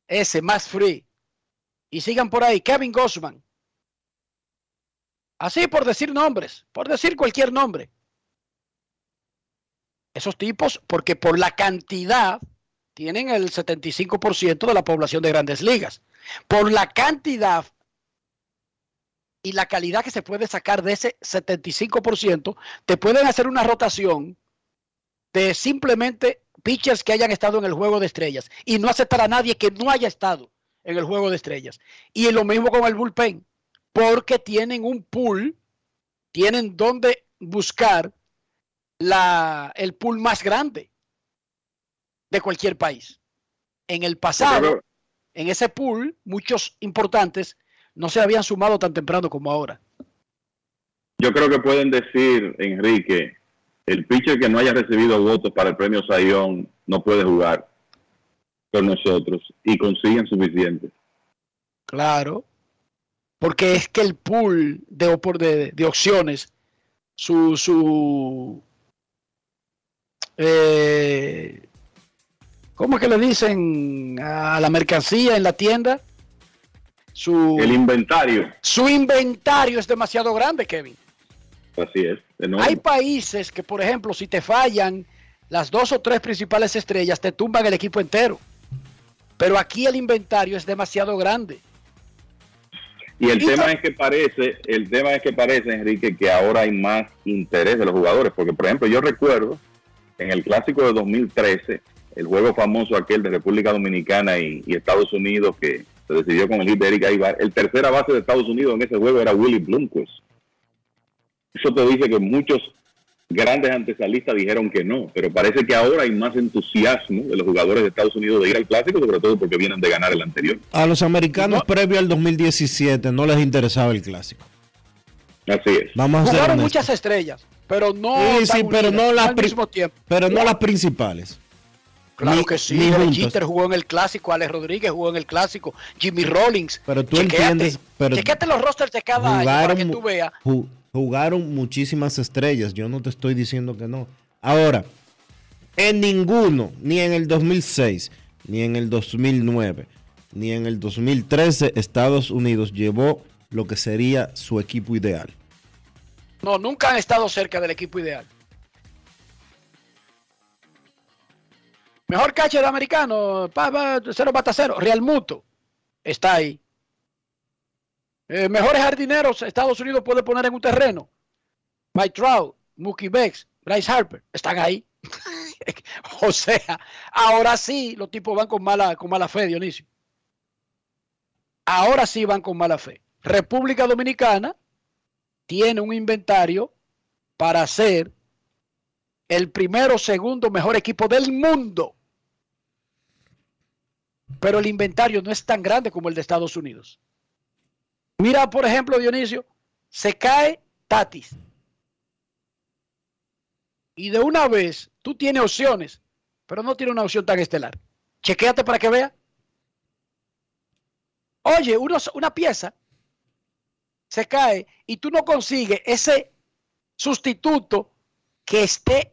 ese más free, y sigan por ahí, Kevin Gossman. Así por decir nombres, por decir cualquier nombre. Esos tipos, porque por la cantidad, tienen el 75% de la población de grandes ligas. Por la cantidad y la calidad que se puede sacar de ese 75%, te pueden hacer una rotación de simplemente pitchers que hayan estado en el juego de estrellas y no aceptar a nadie que no haya estado en el juego de estrellas. Y lo mismo con el bullpen, porque tienen un pool, tienen donde buscar la, el pool más grande de cualquier país. En el pasado, en ese pool, muchos importantes no se habían sumado tan temprano como ahora. Yo creo que pueden decir, Enrique, el pitcher que no haya recibido votos para el premio Sayón no puede jugar con nosotros y consiguen suficiente. Claro, porque es que el pool de, de, de opciones, su, su eh, ¿cómo es que le dicen a la mercancía en la tienda? Su, El inventario, su inventario es demasiado grande, Kevin. Así es. enorme. Hay países que, por ejemplo, si te fallan las dos o tres principales estrellas, te tumban el equipo entero. Pero aquí el inventario es demasiado grande. Y el Y tema es que parece, el tema es que parece, Enrique, que ahora hay más interés de los jugadores, porque por ejemplo, yo recuerdo en el clásico de 2013, el juego famoso aquel de República Dominicana y, y Estados Unidos que se decidió con el hit de Eric Aybar, el tercera base de Estados Unidos en ese juego era Willie Blomquist. Eso te dice que muchos grandes antesalistas dijeron que no, pero parece que ahora hay más entusiasmo de los jugadores de Estados Unidos de ir al clásico, sobre todo porque vienen de ganar el anterior. A los americanos previo al 2017 no les interesaba el clásico. Así es. Vamos Jugaron muchas estrellas, pero no. Sí, pero unidas, no las al mismo tiempo. Pero no las principales. Claro Ni- que sí. Jeter jugó en el clásico, Alex Rodríguez jugó en el clásico, Jimmy Rollins. Pero tú Chequéate, entiendes, pero los rosters de cada año para que tú veas. Ju- jugaron muchísimas estrellas. Yo no te estoy diciendo que no. Ahora, en ninguno, ni en el 2006, ni en el 2009, ni en el 2013, Estados Unidos llevó lo que sería su equipo ideal. No, nunca han estado cerca del equipo ideal. Mejor catcher americano, pa, pa, cero bata cero, Real Muto está ahí. Eh, mejores jardineros Estados Unidos puede poner en un terreno. Mike Trout, Mookie Betts, Bryce Harper, están ahí. o sea, ahora sí los tipos van con mala, con mala fe, Dionisio. Ahora sí van con mala fe. República Dominicana tiene un inventario para ser el primero o segundo mejor equipo del mundo. Pero el inventario no es tan grande como el de Estados Unidos. Mira, por ejemplo, Dionisio, se cae Tatis. Y de una vez tú tienes opciones, pero no tiene una opción tan estelar. Chequéate para que vea. Oye, uno- una pieza se cae y tú no consigues ese sustituto que esté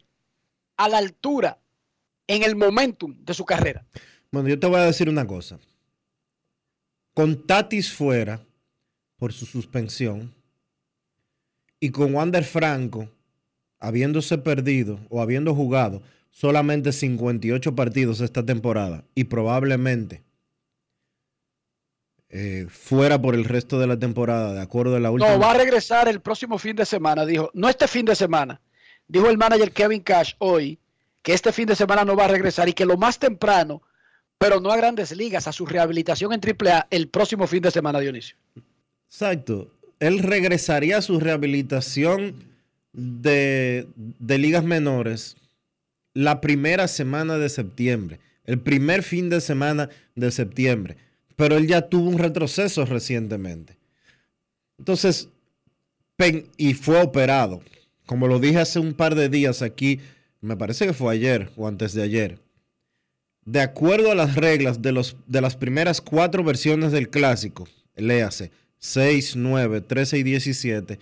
a la altura en el momentum de su carrera. Bueno, yo te voy a decir una cosa. Con Tatis fuera por su suspensión y con Wander Franco habiéndose perdido o habiendo jugado solamente 58 partidos esta temporada y probablemente eh, fuera por el resto de la temporada, de acuerdo a la última. No, va a regresar el próximo fin de semana, dijo. No este fin de semana. Dijo el manager Kevin Cash hoy que este fin de semana no va a regresar y que lo más temprano, pero no a grandes ligas, a su rehabilitación en AAA el próximo fin de semana, Dionisio. Exacto. Él regresaría a su rehabilitación de, ligas menores la primera semana de septiembre, el primer fin de semana de septiembre. Pero él ya tuvo un retroceso recientemente. Entonces, y fue operado. Como lo dije hace un par de días aquí, me parece que fue ayer o antes de ayer. De acuerdo a las reglas de, los, de las primeras cuatro versiones del clásico, léase 6, 9, 13 y 17,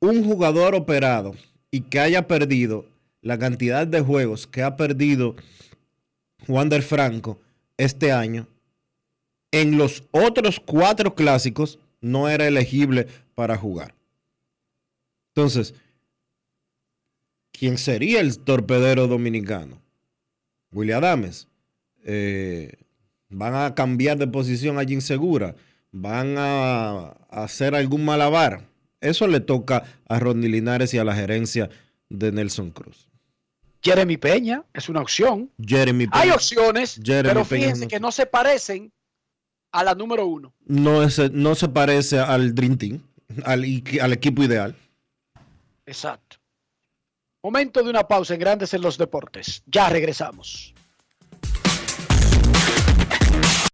un jugador operado y que haya perdido la cantidad de juegos que ha perdido Wander Franco este año, en los otros cuatro clásicos no era elegible para jugar. Entonces, ¿quién sería el torpedero dominicano? William Adames. Eh, van a cambiar de posición allí insegura. Van a, hacer algún malabar. Eso le toca a Rodney Linares y a la gerencia de Nelson Cruz. Jeremy Peña es una opción. Jeremy Hay Peña- opciones, Jeremy pero fíjense que no se parecen a la número uno. no, es- no se parece al Dream Team, al equipo ideal. Exacto. Momento de una pausa en Grandes en los Deportes. Ya regresamos.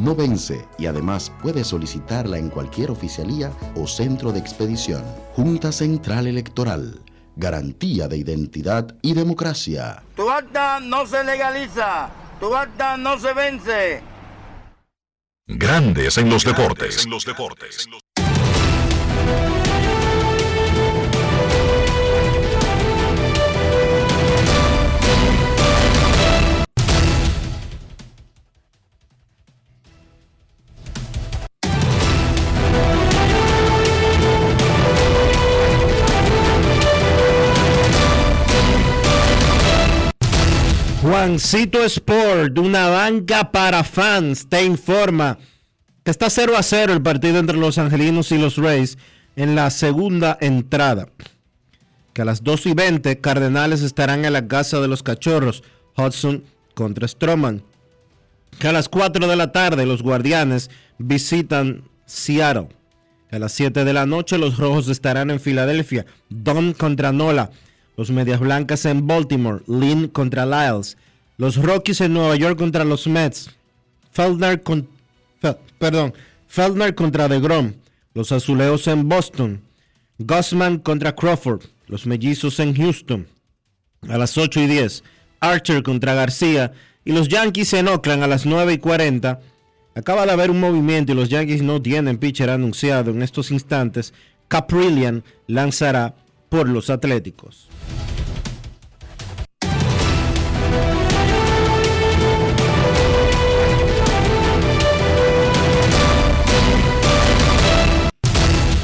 no vence y además puedes solicitarla en cualquier oficialía o centro de expedición. Junta Central Electoral. Garantía de identidad y democracia. Tu acta no se legaliza. Tu acta no se vence. Grandes en los deportes. Juancito Sport, una banca para fans, te informa que está 0 a 0 el partido entre los angelinos y los Rays en la segunda entrada. Que a las 2 y 20 Cardenales estarán en la casa de los cachorros, Hudson contra Stroman. Que a las 4 de la tarde los Guardianes visitan Seattle. A las 7 de la noche los Rojos estarán en Filadelfia, Don contra Nola. Los Medias Blancas en Baltimore, Lynn contra Lyles. Los Rockies en Nueva York contra los Mets. Feldner, con, Fel- perdón, Feldner contra DeGrom. Los Azuleos en Boston. Gossman contra Crawford. Los Mellizos en Houston. A las 8 y 10. Archer contra García. Y los Yankees en Oakland a las 9 y 40. Acaba de haber un movimiento y los Yankees no tienen pitcher anunciado en estos instantes. Caprillian lanzará por los Atléticos.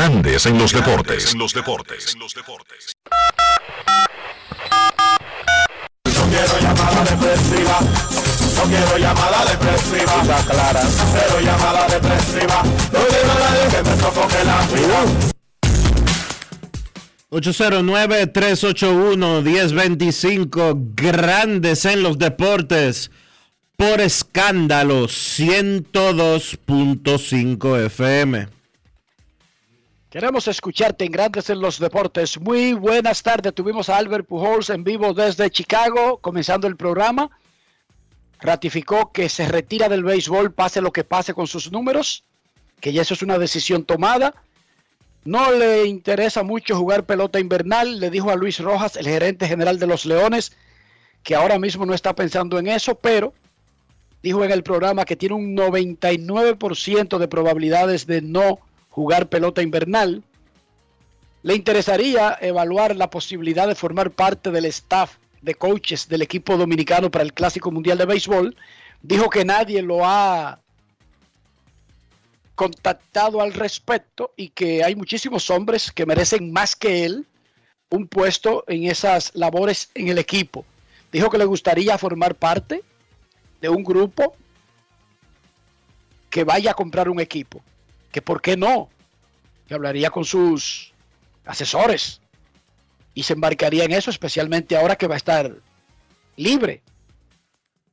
Grandes en los deportes. No quiero llamada depresiva. No quiero llamada depresiva. clara. Cero llamada depresiva. No quiero nadie que me sofoque la vida. 809-381-1025, grandes en los deportes, por escándalo 102.5 FM. Queremos escucharte en Grandes en los Deportes. Muy buenas tardes. Tuvimos a Albert Pujols en vivo desde Chicago, comenzando el programa. Ratificó que se retira del béisbol, pase lo que pase con sus números, que ya eso es una decisión tomada. No le interesa mucho jugar pelota invernal, le dijo a Luis Rojas, el gerente general de los Leones, que ahora mismo no está pensando en eso, pero dijo en el programa que tiene un 99% de probabilidades de no jugar pelota invernal. Le interesaría evaluar la posibilidad de formar parte del staff de coaches del equipo dominicano para el Clásico Mundial de Béisbol. Dijo que nadie lo ha contactado al respecto y que hay muchísimos hombres que merecen más que él un puesto en esas labores en el equipo. Dijo que le gustaría formar parte de un grupo que vaya a comprar un equipo. Que por qué no. Que hablaría con sus asesores y se embarcaría en eso, especialmente ahora que va a estar libre.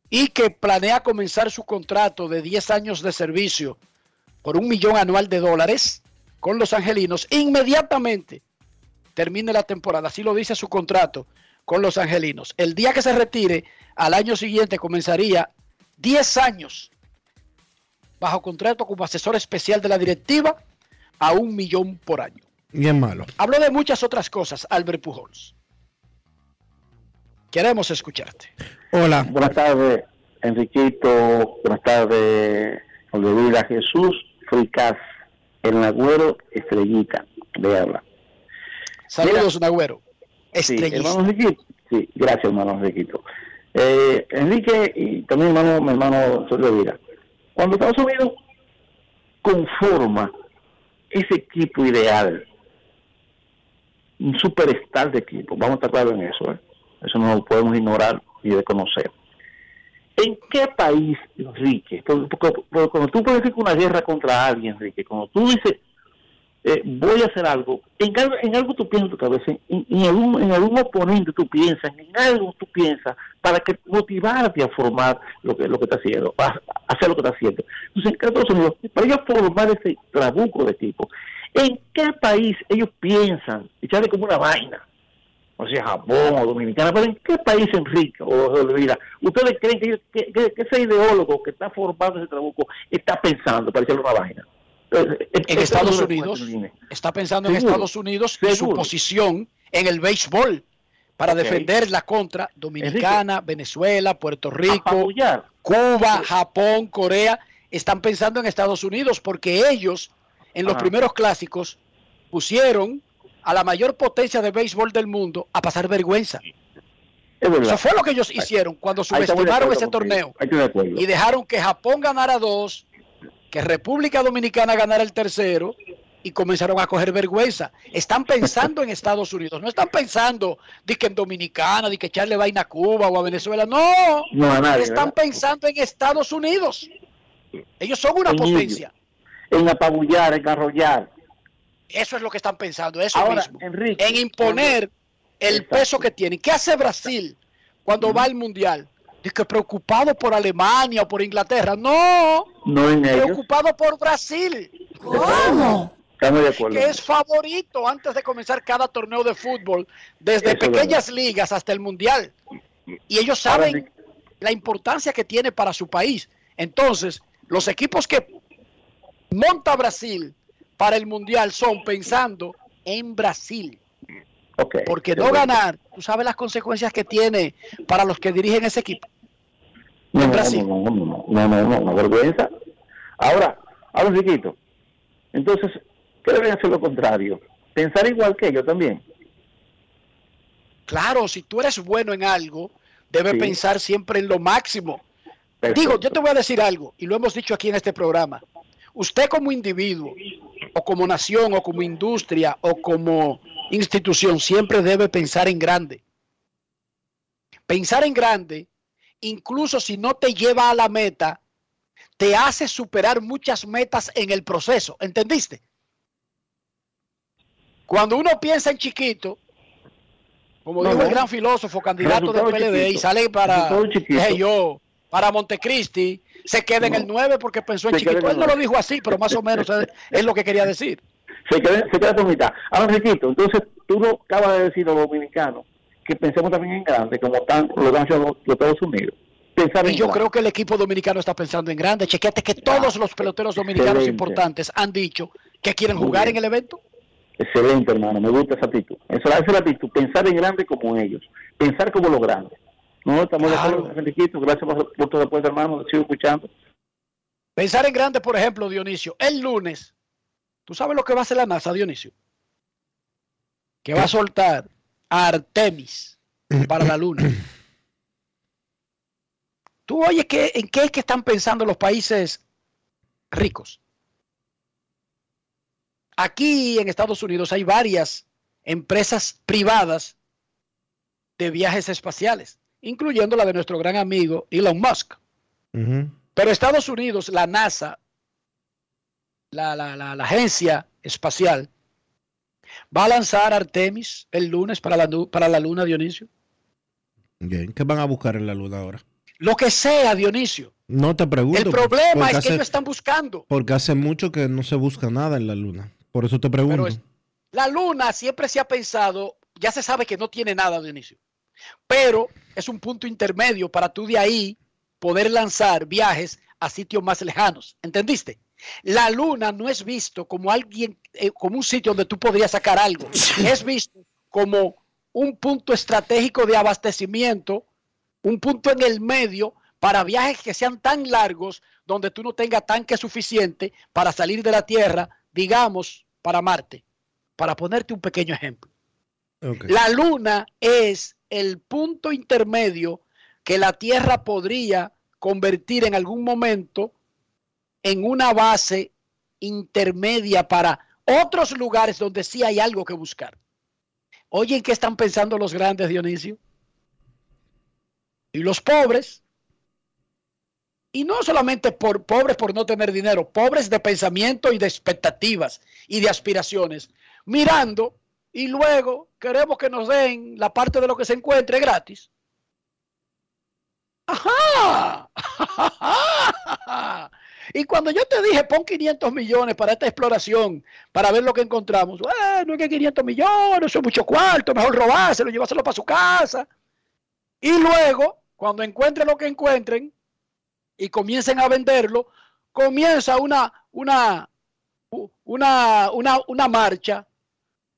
Y que planea comenzar su contrato de 10 años de servicio por un millón anual de dólares con los angelinos inmediatamente termine la temporada. Así lo dice su contrato con los angelinos. El día que se retire, al año siguiente comenzaría 10 años bajo contrato como asesor especial de la directiva a un millón por año. Bien malo. Habló de muchas otras cosas, Albert Pujols. Queremos escucharte. Hola. Buenas tardes, Enriquito. Buenas tardes, Olivia Jesús, Fricaz, el Nagüero, Estrellita, de habla. Saludos, Nagüero. Sí, Estrellista. hermano Enriquito. Sí, gracias, hermano Enriquito. Eh, Enrique y también hermano, mi hermano Soledad. Cuando Estados Unidos conforma ese equipo ideal, un superstar de equipo, vamos a estar claros en eso, ¿eh? eso no lo podemos ignorar y desconocer. ¿En qué país, Enrique? Porque cuando tú puedes decir una guerra contra alguien, Enrique, cuando tú dices, eh, voy a hacer algo, en algo, en algo tú piensas en tu cabeza, en, algún, en algún oponente tú piensas, en algo tú piensas, para que motivarte a formar lo que, lo que está haciendo, a, hacer lo que está haciendo. Entonces, en Estados Unidos, para ellos formar ese trabuco de tipo, ¿en qué país ellos piensan echarle como una vaina? o sea, Japón o Dominicana, pero ¿en qué país, Enrique o Olvida? ¿Ustedes creen que- que- que ese ideólogo que está formando ese trabuco está pensando para echarle una vaina? Eh, En Estados Unidos, está pensando en. Estados Unidos y su posición en el béisbol para defender la contra Dominicana, Venezuela, Puerto Rico, Cuba, Japón, Corea. Están pensando en Estados Unidos porque ellos en los Ajá. primeros clásicos pusieron a la mayor potencia de béisbol del mundo a pasar vergüenza. Eso fue lo que ellos hicieron cuando subestimaron ese torneo y dejaron que Japón ganara dos, que República Dominicana ganara el tercero y comenzaron a coger vergüenza. Están pensando en Estados Unidos, no están pensando de que en Dominicana, de que echarle vaina a Cuba o a Venezuela, no, No, a nadie, están ¿verdad? pensando en Estados Unidos. Ellos son una En ellos. potencia. En apabullar, en arrollar. Eso es lo que están pensando, eso Ahora, mismo. Enrique, en imponer el Exacto. peso que tienen. ¿Qué hace Brasil cuando va al Mundial? Dice que preocupado por Alemania o por Inglaterra. No, No en ellos. preocupado por Brasil. ¿Cómo? Estamos de acuerdo. Que es favorito antes de comenzar cada torneo de fútbol, desde Eso pequeñas ligas hasta el Mundial. Y ellos saben la importancia que tiene para su país. Entonces, los equipos que monta Brasil para el Mundial son pensando en Brasil. Porque no ganar, tú sabes las consecuencias que tiene para los que dirigen ese equipo. No, no, no, no, no, no, no, no, no, vergüenza. Ahora, ahora chiquito. Entonces, ¿qué deben hacer lo contrario? Pensar igual que ellos también. Claro, si tú eres bueno en algo, debes Sí. pensar siempre en lo máximo. Perfecto. Digo, yo te voy a decir algo, y lo hemos dicho aquí en este programa. Usted como individuo, o como nación, o como industria, o como institución, siempre debe pensar en grande. Pensar en grande incluso si no te lleva a la meta, te hace superar muchas metas en el proceso. ¿Entendiste? Cuando uno piensa en chiquito, como No, dijo el gran filósofo, candidato del PLD, y chiquito. sale para, chiquito. dije yo, para Montecristi, se queda en el 9 porque pensó en Se chiquito. Él no lo dijo así, pero más o menos es, lo que quería decir. se queda, se queda por mitad. Ahora, Riquito, entonces tú no acabas de decir los dominicanos que pensemos también en grande, como están lo han hecho los, los Estados Unidos. Pensar Y yo grande. creo que el equipo dominicano está pensando en grande. Chequete que todos los peloteros dominicanos Excelente. importantes han dicho que quieren jugar en el evento. Excelente, hermano, me gusta esa actitud. Esa, esa es la actitud, pensar en grande como ellos, pensar como los grandes. No, estamos de acuerdo, gracias por, por tu respuesta, hermano, sigo escuchando. Pensar en grande, por ejemplo, Dionisio, el lunes, ¿tú sabes lo que va a hacer la NASA, Dionisio? Que va a soltar a Artemis para la luna. Tú oyes que, en qué es que están pensando los países ricos. Aquí en Estados Unidos hay varias empresas privadas de viajes espaciales, incluyendo la de nuestro gran amigo Elon Musk. Pero Estados Unidos, la NASA, la, la- la- la agencia espacial, va a lanzar Artemis el lunes para la, nu- para la luna, Dionisio. Bien, ¿qué van a buscar en la luna ahora? Lo que sea, Dionisio. No te pregunto. El problema es que ellos están buscando. Porque hace mucho que no se busca nada en la luna. Por eso te pregunto. es- La luna siempre se ha pensado, ya se sabe que no tiene nada, Dionisio, pero es un punto intermedio para tú de ahí poder lanzar viajes a sitios más lejanos. ¿Entendiste? La luna no es visto como alguien, eh, como un sitio donde tú podrías sacar algo. Es visto como un punto estratégico de abastecimiento, un punto en el medio para viajes que sean tan largos donde tú no tengas tanque suficiente para salir de la Tierra, digamos, para Marte. Para ponerte un pequeño ejemplo. La luna es el punto intermedio que la Tierra podría convertir en algún momento en una base intermedia para otros lugares donde sí hay algo que buscar. Oye, ¿en qué están pensando los grandes, Dionisio? Y los pobres. Y no solamente pobres por no tener dinero, pobres de pensamiento y de expectativas y de aspiraciones, mirando y luego queremos que nos den la parte de lo que se encuentre gratis. ¡Ajá! Y cuando yo te dije pon 500 millones para esta exploración, para ver lo que encontramos, bueno, es que 500 millones, eso es mucho cuarto, mejor robárselo, llevárselo para su casa. Y luego, cuando encuentren lo que encuentren y comiencen a venderlo, comienza una, una, una, una, una marcha.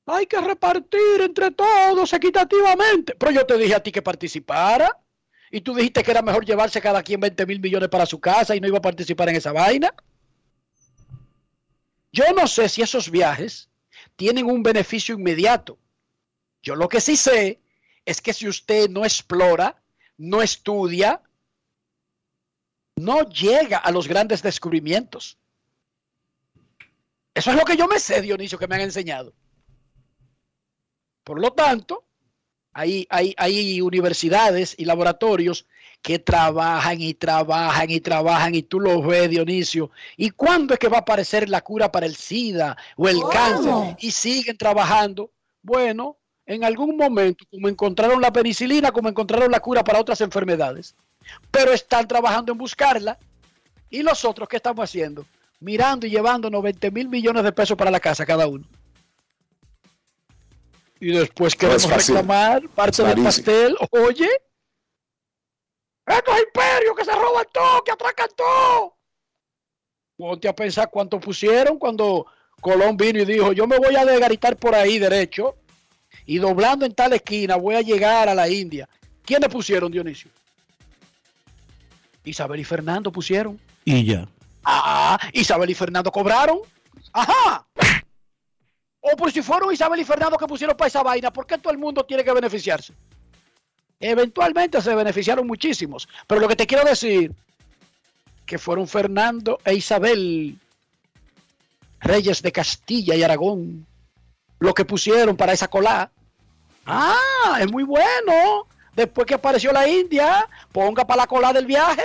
Hay que repartir entre todos equitativamente. Pero yo te dije a ti que participara. Y tú dijiste que era mejor llevarse cada quien 20 mil millones para su casa y no iba a participar en esa vaina. Yo no sé si esos viajes tienen un beneficio inmediato. Yo lo que sí sé es que si usted no explora, no estudia, no llega a los grandes descubrimientos. Eso es lo que yo me sé, Dionisio, que me han enseñado. Por lo tanto, hay, hay, hay universidades y laboratorios que trabajan y trabajan y trabajan y tú los ves, Dionisio. ¿Y cuándo es que va a aparecer la cura para el SIDA o el cáncer? Y siguen trabajando. Bueno, en algún momento, como encontraron la penicilina, como encontraron la cura para otras enfermedades, pero están trabajando en buscarla. ¿Y nosotros qué estamos haciendo? Mirando y llevándonos 20 mil millones de pesos para la casa cada uno. Y después queremos fácil. reclamar parte del pastel. Oye, estos imperios que se roban todo, que atracan todo. Ponte a pensar cuánto pusieron cuando Colón vino y dijo, yo me voy a desgaritar por ahí derecho y doblando en tal esquina voy a llegar a la India. ¿Quiénes pusieron, Dionisio? Isabel y Fernando pusieron. Y ya. Ah, Isabel y Fernando cobraron. Ajá. O por si fueron Isabel y Fernando que pusieron para esa vaina, ¿por qué todo el mundo tiene que beneficiarse? Eventualmente se beneficiaron muchísimos. Pero lo que te quiero decir, que fueron Fernando e Isabel, reyes de Castilla y Aragón, lo que pusieron para esa cola. Ah, es muy bueno. Después que apareció la India, ponga para la cola del viaje,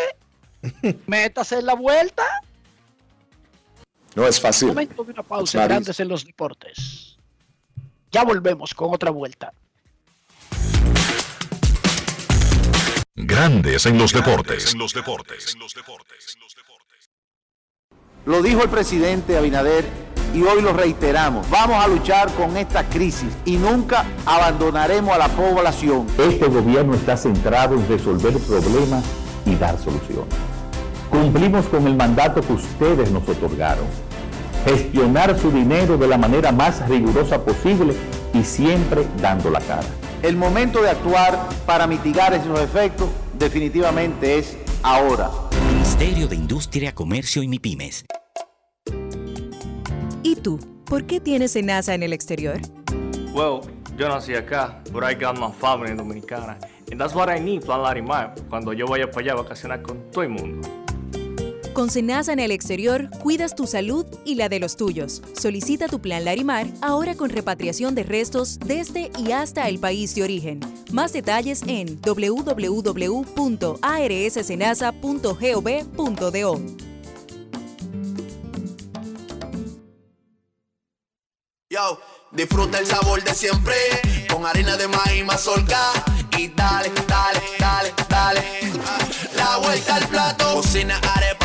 métase en la vuelta. No es fácil. Momento de una pausa. Grandes en los deportes. Ya volvemos con otra vuelta. Grandes en los deportes. En los deportes. Lo dijo el presidente Abinader y hoy lo reiteramos. Vamos a luchar con esta crisis y nunca abandonaremos a la población. Este gobierno está centrado en resolver problemas y dar soluciones. Cumplimos con el mandato que ustedes nos otorgaron. Gestionar su dinero de la manera más rigurosa posible y siempre dando la cara. El momento de actuar para mitigar esos efectos definitivamente es ahora. Ministerio de Industria, Comercio y MIPIMES. ¿Y tú? ¿Por qué tienes NASA en el exterior? Well, yo nací acá, but I got my family dominicana. And that's what I need, Plan Larimar, cuando yo vaya para allá a vacacionar con todo el mundo. Con Senasa en el exterior, cuidas tu salud y la de los tuyos. Solicita tu plan Larimar ahora con repatriación de restos desde y hasta el país de origen. Más detalles en www.arssenasa.gov.do. Yo, disfruta el sabor de siempre con harina de maíz mazorca y dale, dale, dale, dale. La vuelta al plato, cocina arepa,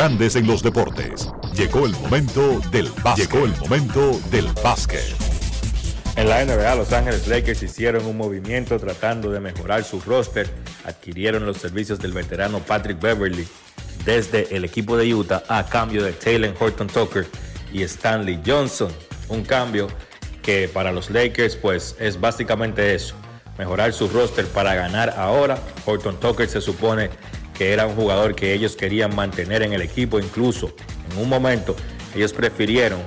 Grandes en los deportes. Llegó el momento del básquet. Llegó el momento del básquet. En la NBA, Los Ángeles Lakers hicieron un movimiento tratando de mejorar su roster. Adquirieron los servicios del veterano Patrick Beverly desde el equipo de Utah a cambio de Taylor Horton Tucker y Stanley Johnson. Un cambio que para los Lakers pues es básicamente eso, mejorar su roster para ganar ahora. Horton Tucker se supone que era un jugador que ellos querían mantener en el equipo, incluso en un momento ellos prefirieron,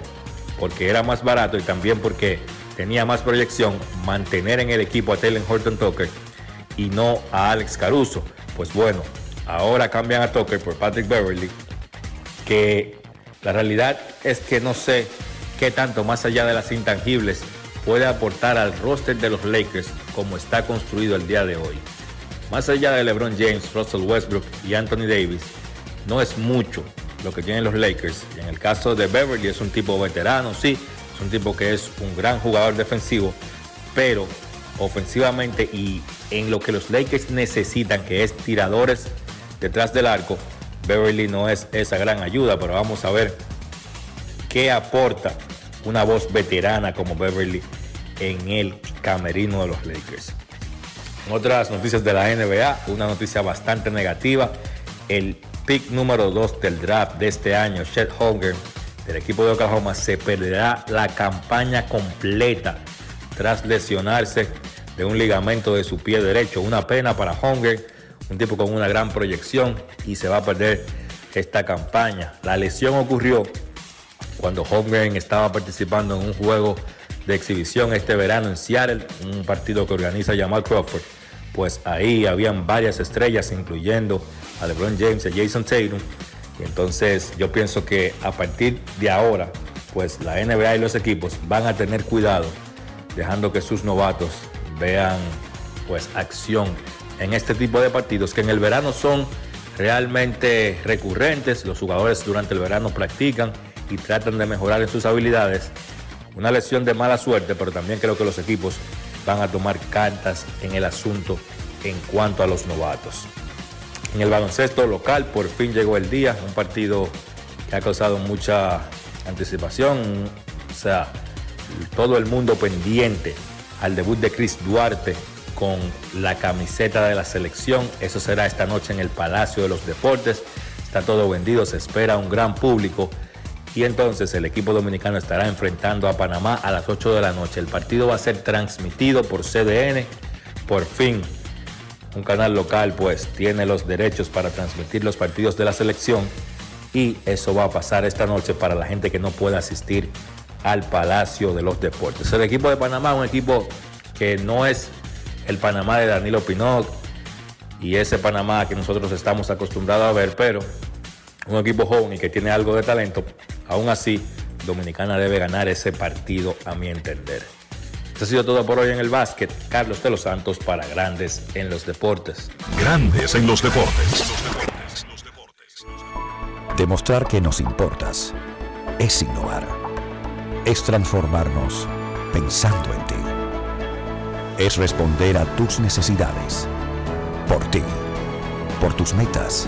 porque era más barato y también porque tenía más proyección, mantener en el equipo a Taylor Horton Tucker y no a Alex Caruso. Pues bueno, ahora cambian a Tucker por Patrick Beverly, que la realidad es que no sé qué tanto más allá de las intangibles puede aportar al roster de los Lakers como está construido el día de hoy. Más allá de LeBron James, Russell Westbrook y Anthony Davis, no es mucho lo que tienen los Lakers. En el caso de Beverly es un tipo veterano, sí, es un tipo que es un gran jugador defensivo, pero ofensivamente y en lo que los Lakers necesitan, que es tiradores detrás del arco, Beverly no es esa gran ayuda, pero vamos a ver qué aporta una voz veterana como Beverly en el camerino de los Lakers. Otras noticias de la NBA, una noticia bastante negativa. El pick número 2 del draft de este año, Chet Holmgren, del equipo de Oklahoma, se perderá la campaña completa tras lesionarse de un ligamento de su pie derecho. Una pena para Holmgren, un tipo con una gran proyección y se va a perder esta campaña. La lesión ocurrió cuando Holmgren estaba participando en un juego de exhibición este verano en Seattle, un partido que organiza Jamal Crawford. Pues ahí habían varias estrellas, incluyendo a LeBron James y a Jason Tatum. Entonces yo pienso que a partir de ahora, pues la NBA y los equipos van a tener cuidado, dejando que sus novatos vean pues acción en este tipo de partidos que en el verano son realmente recurrentes. Los jugadores durante el verano practican y tratan de mejorar en sus habilidades. Una lesión de mala suerte, pero también creo que los equipos van a tomar cartas en el asunto en cuanto a los novatos. En el baloncesto local por fin llegó el día, un partido que ha causado mucha anticipación, o sea, todo el mundo pendiente al debut de Chris Duarte con la camiseta de la selección. Eso será esta noche en el Palacio de los Deportes. Está todo vendido, se espera un gran público Y entonces el equipo dominicano estará enfrentando a Panamá a las 8 de la noche. El partido va a ser transmitido por CDN. Por fin, un canal local pues tiene los derechos para transmitir los partidos de la selección. Y eso va a pasar esta noche para la gente que no pueda asistir al Palacio de los Deportes. El equipo de Panamá, un equipo que no es el Panamá de Danilo Pinot y ese Panamá que nosotros estamos acostumbrados a ver, pero un equipo joven y que tiene algo de talento, aún así, Dominicana debe ganar ese partido a mi entender. Esto ha sido todo por hoy en el básquet. Carlos de los Santos para Grandes en los Deportes. Grandes en los Deportes. Demostrar que nos importas es innovar. Es transformarnos pensando en ti. Es responder a tus necesidades. Por ti. Por tus metas.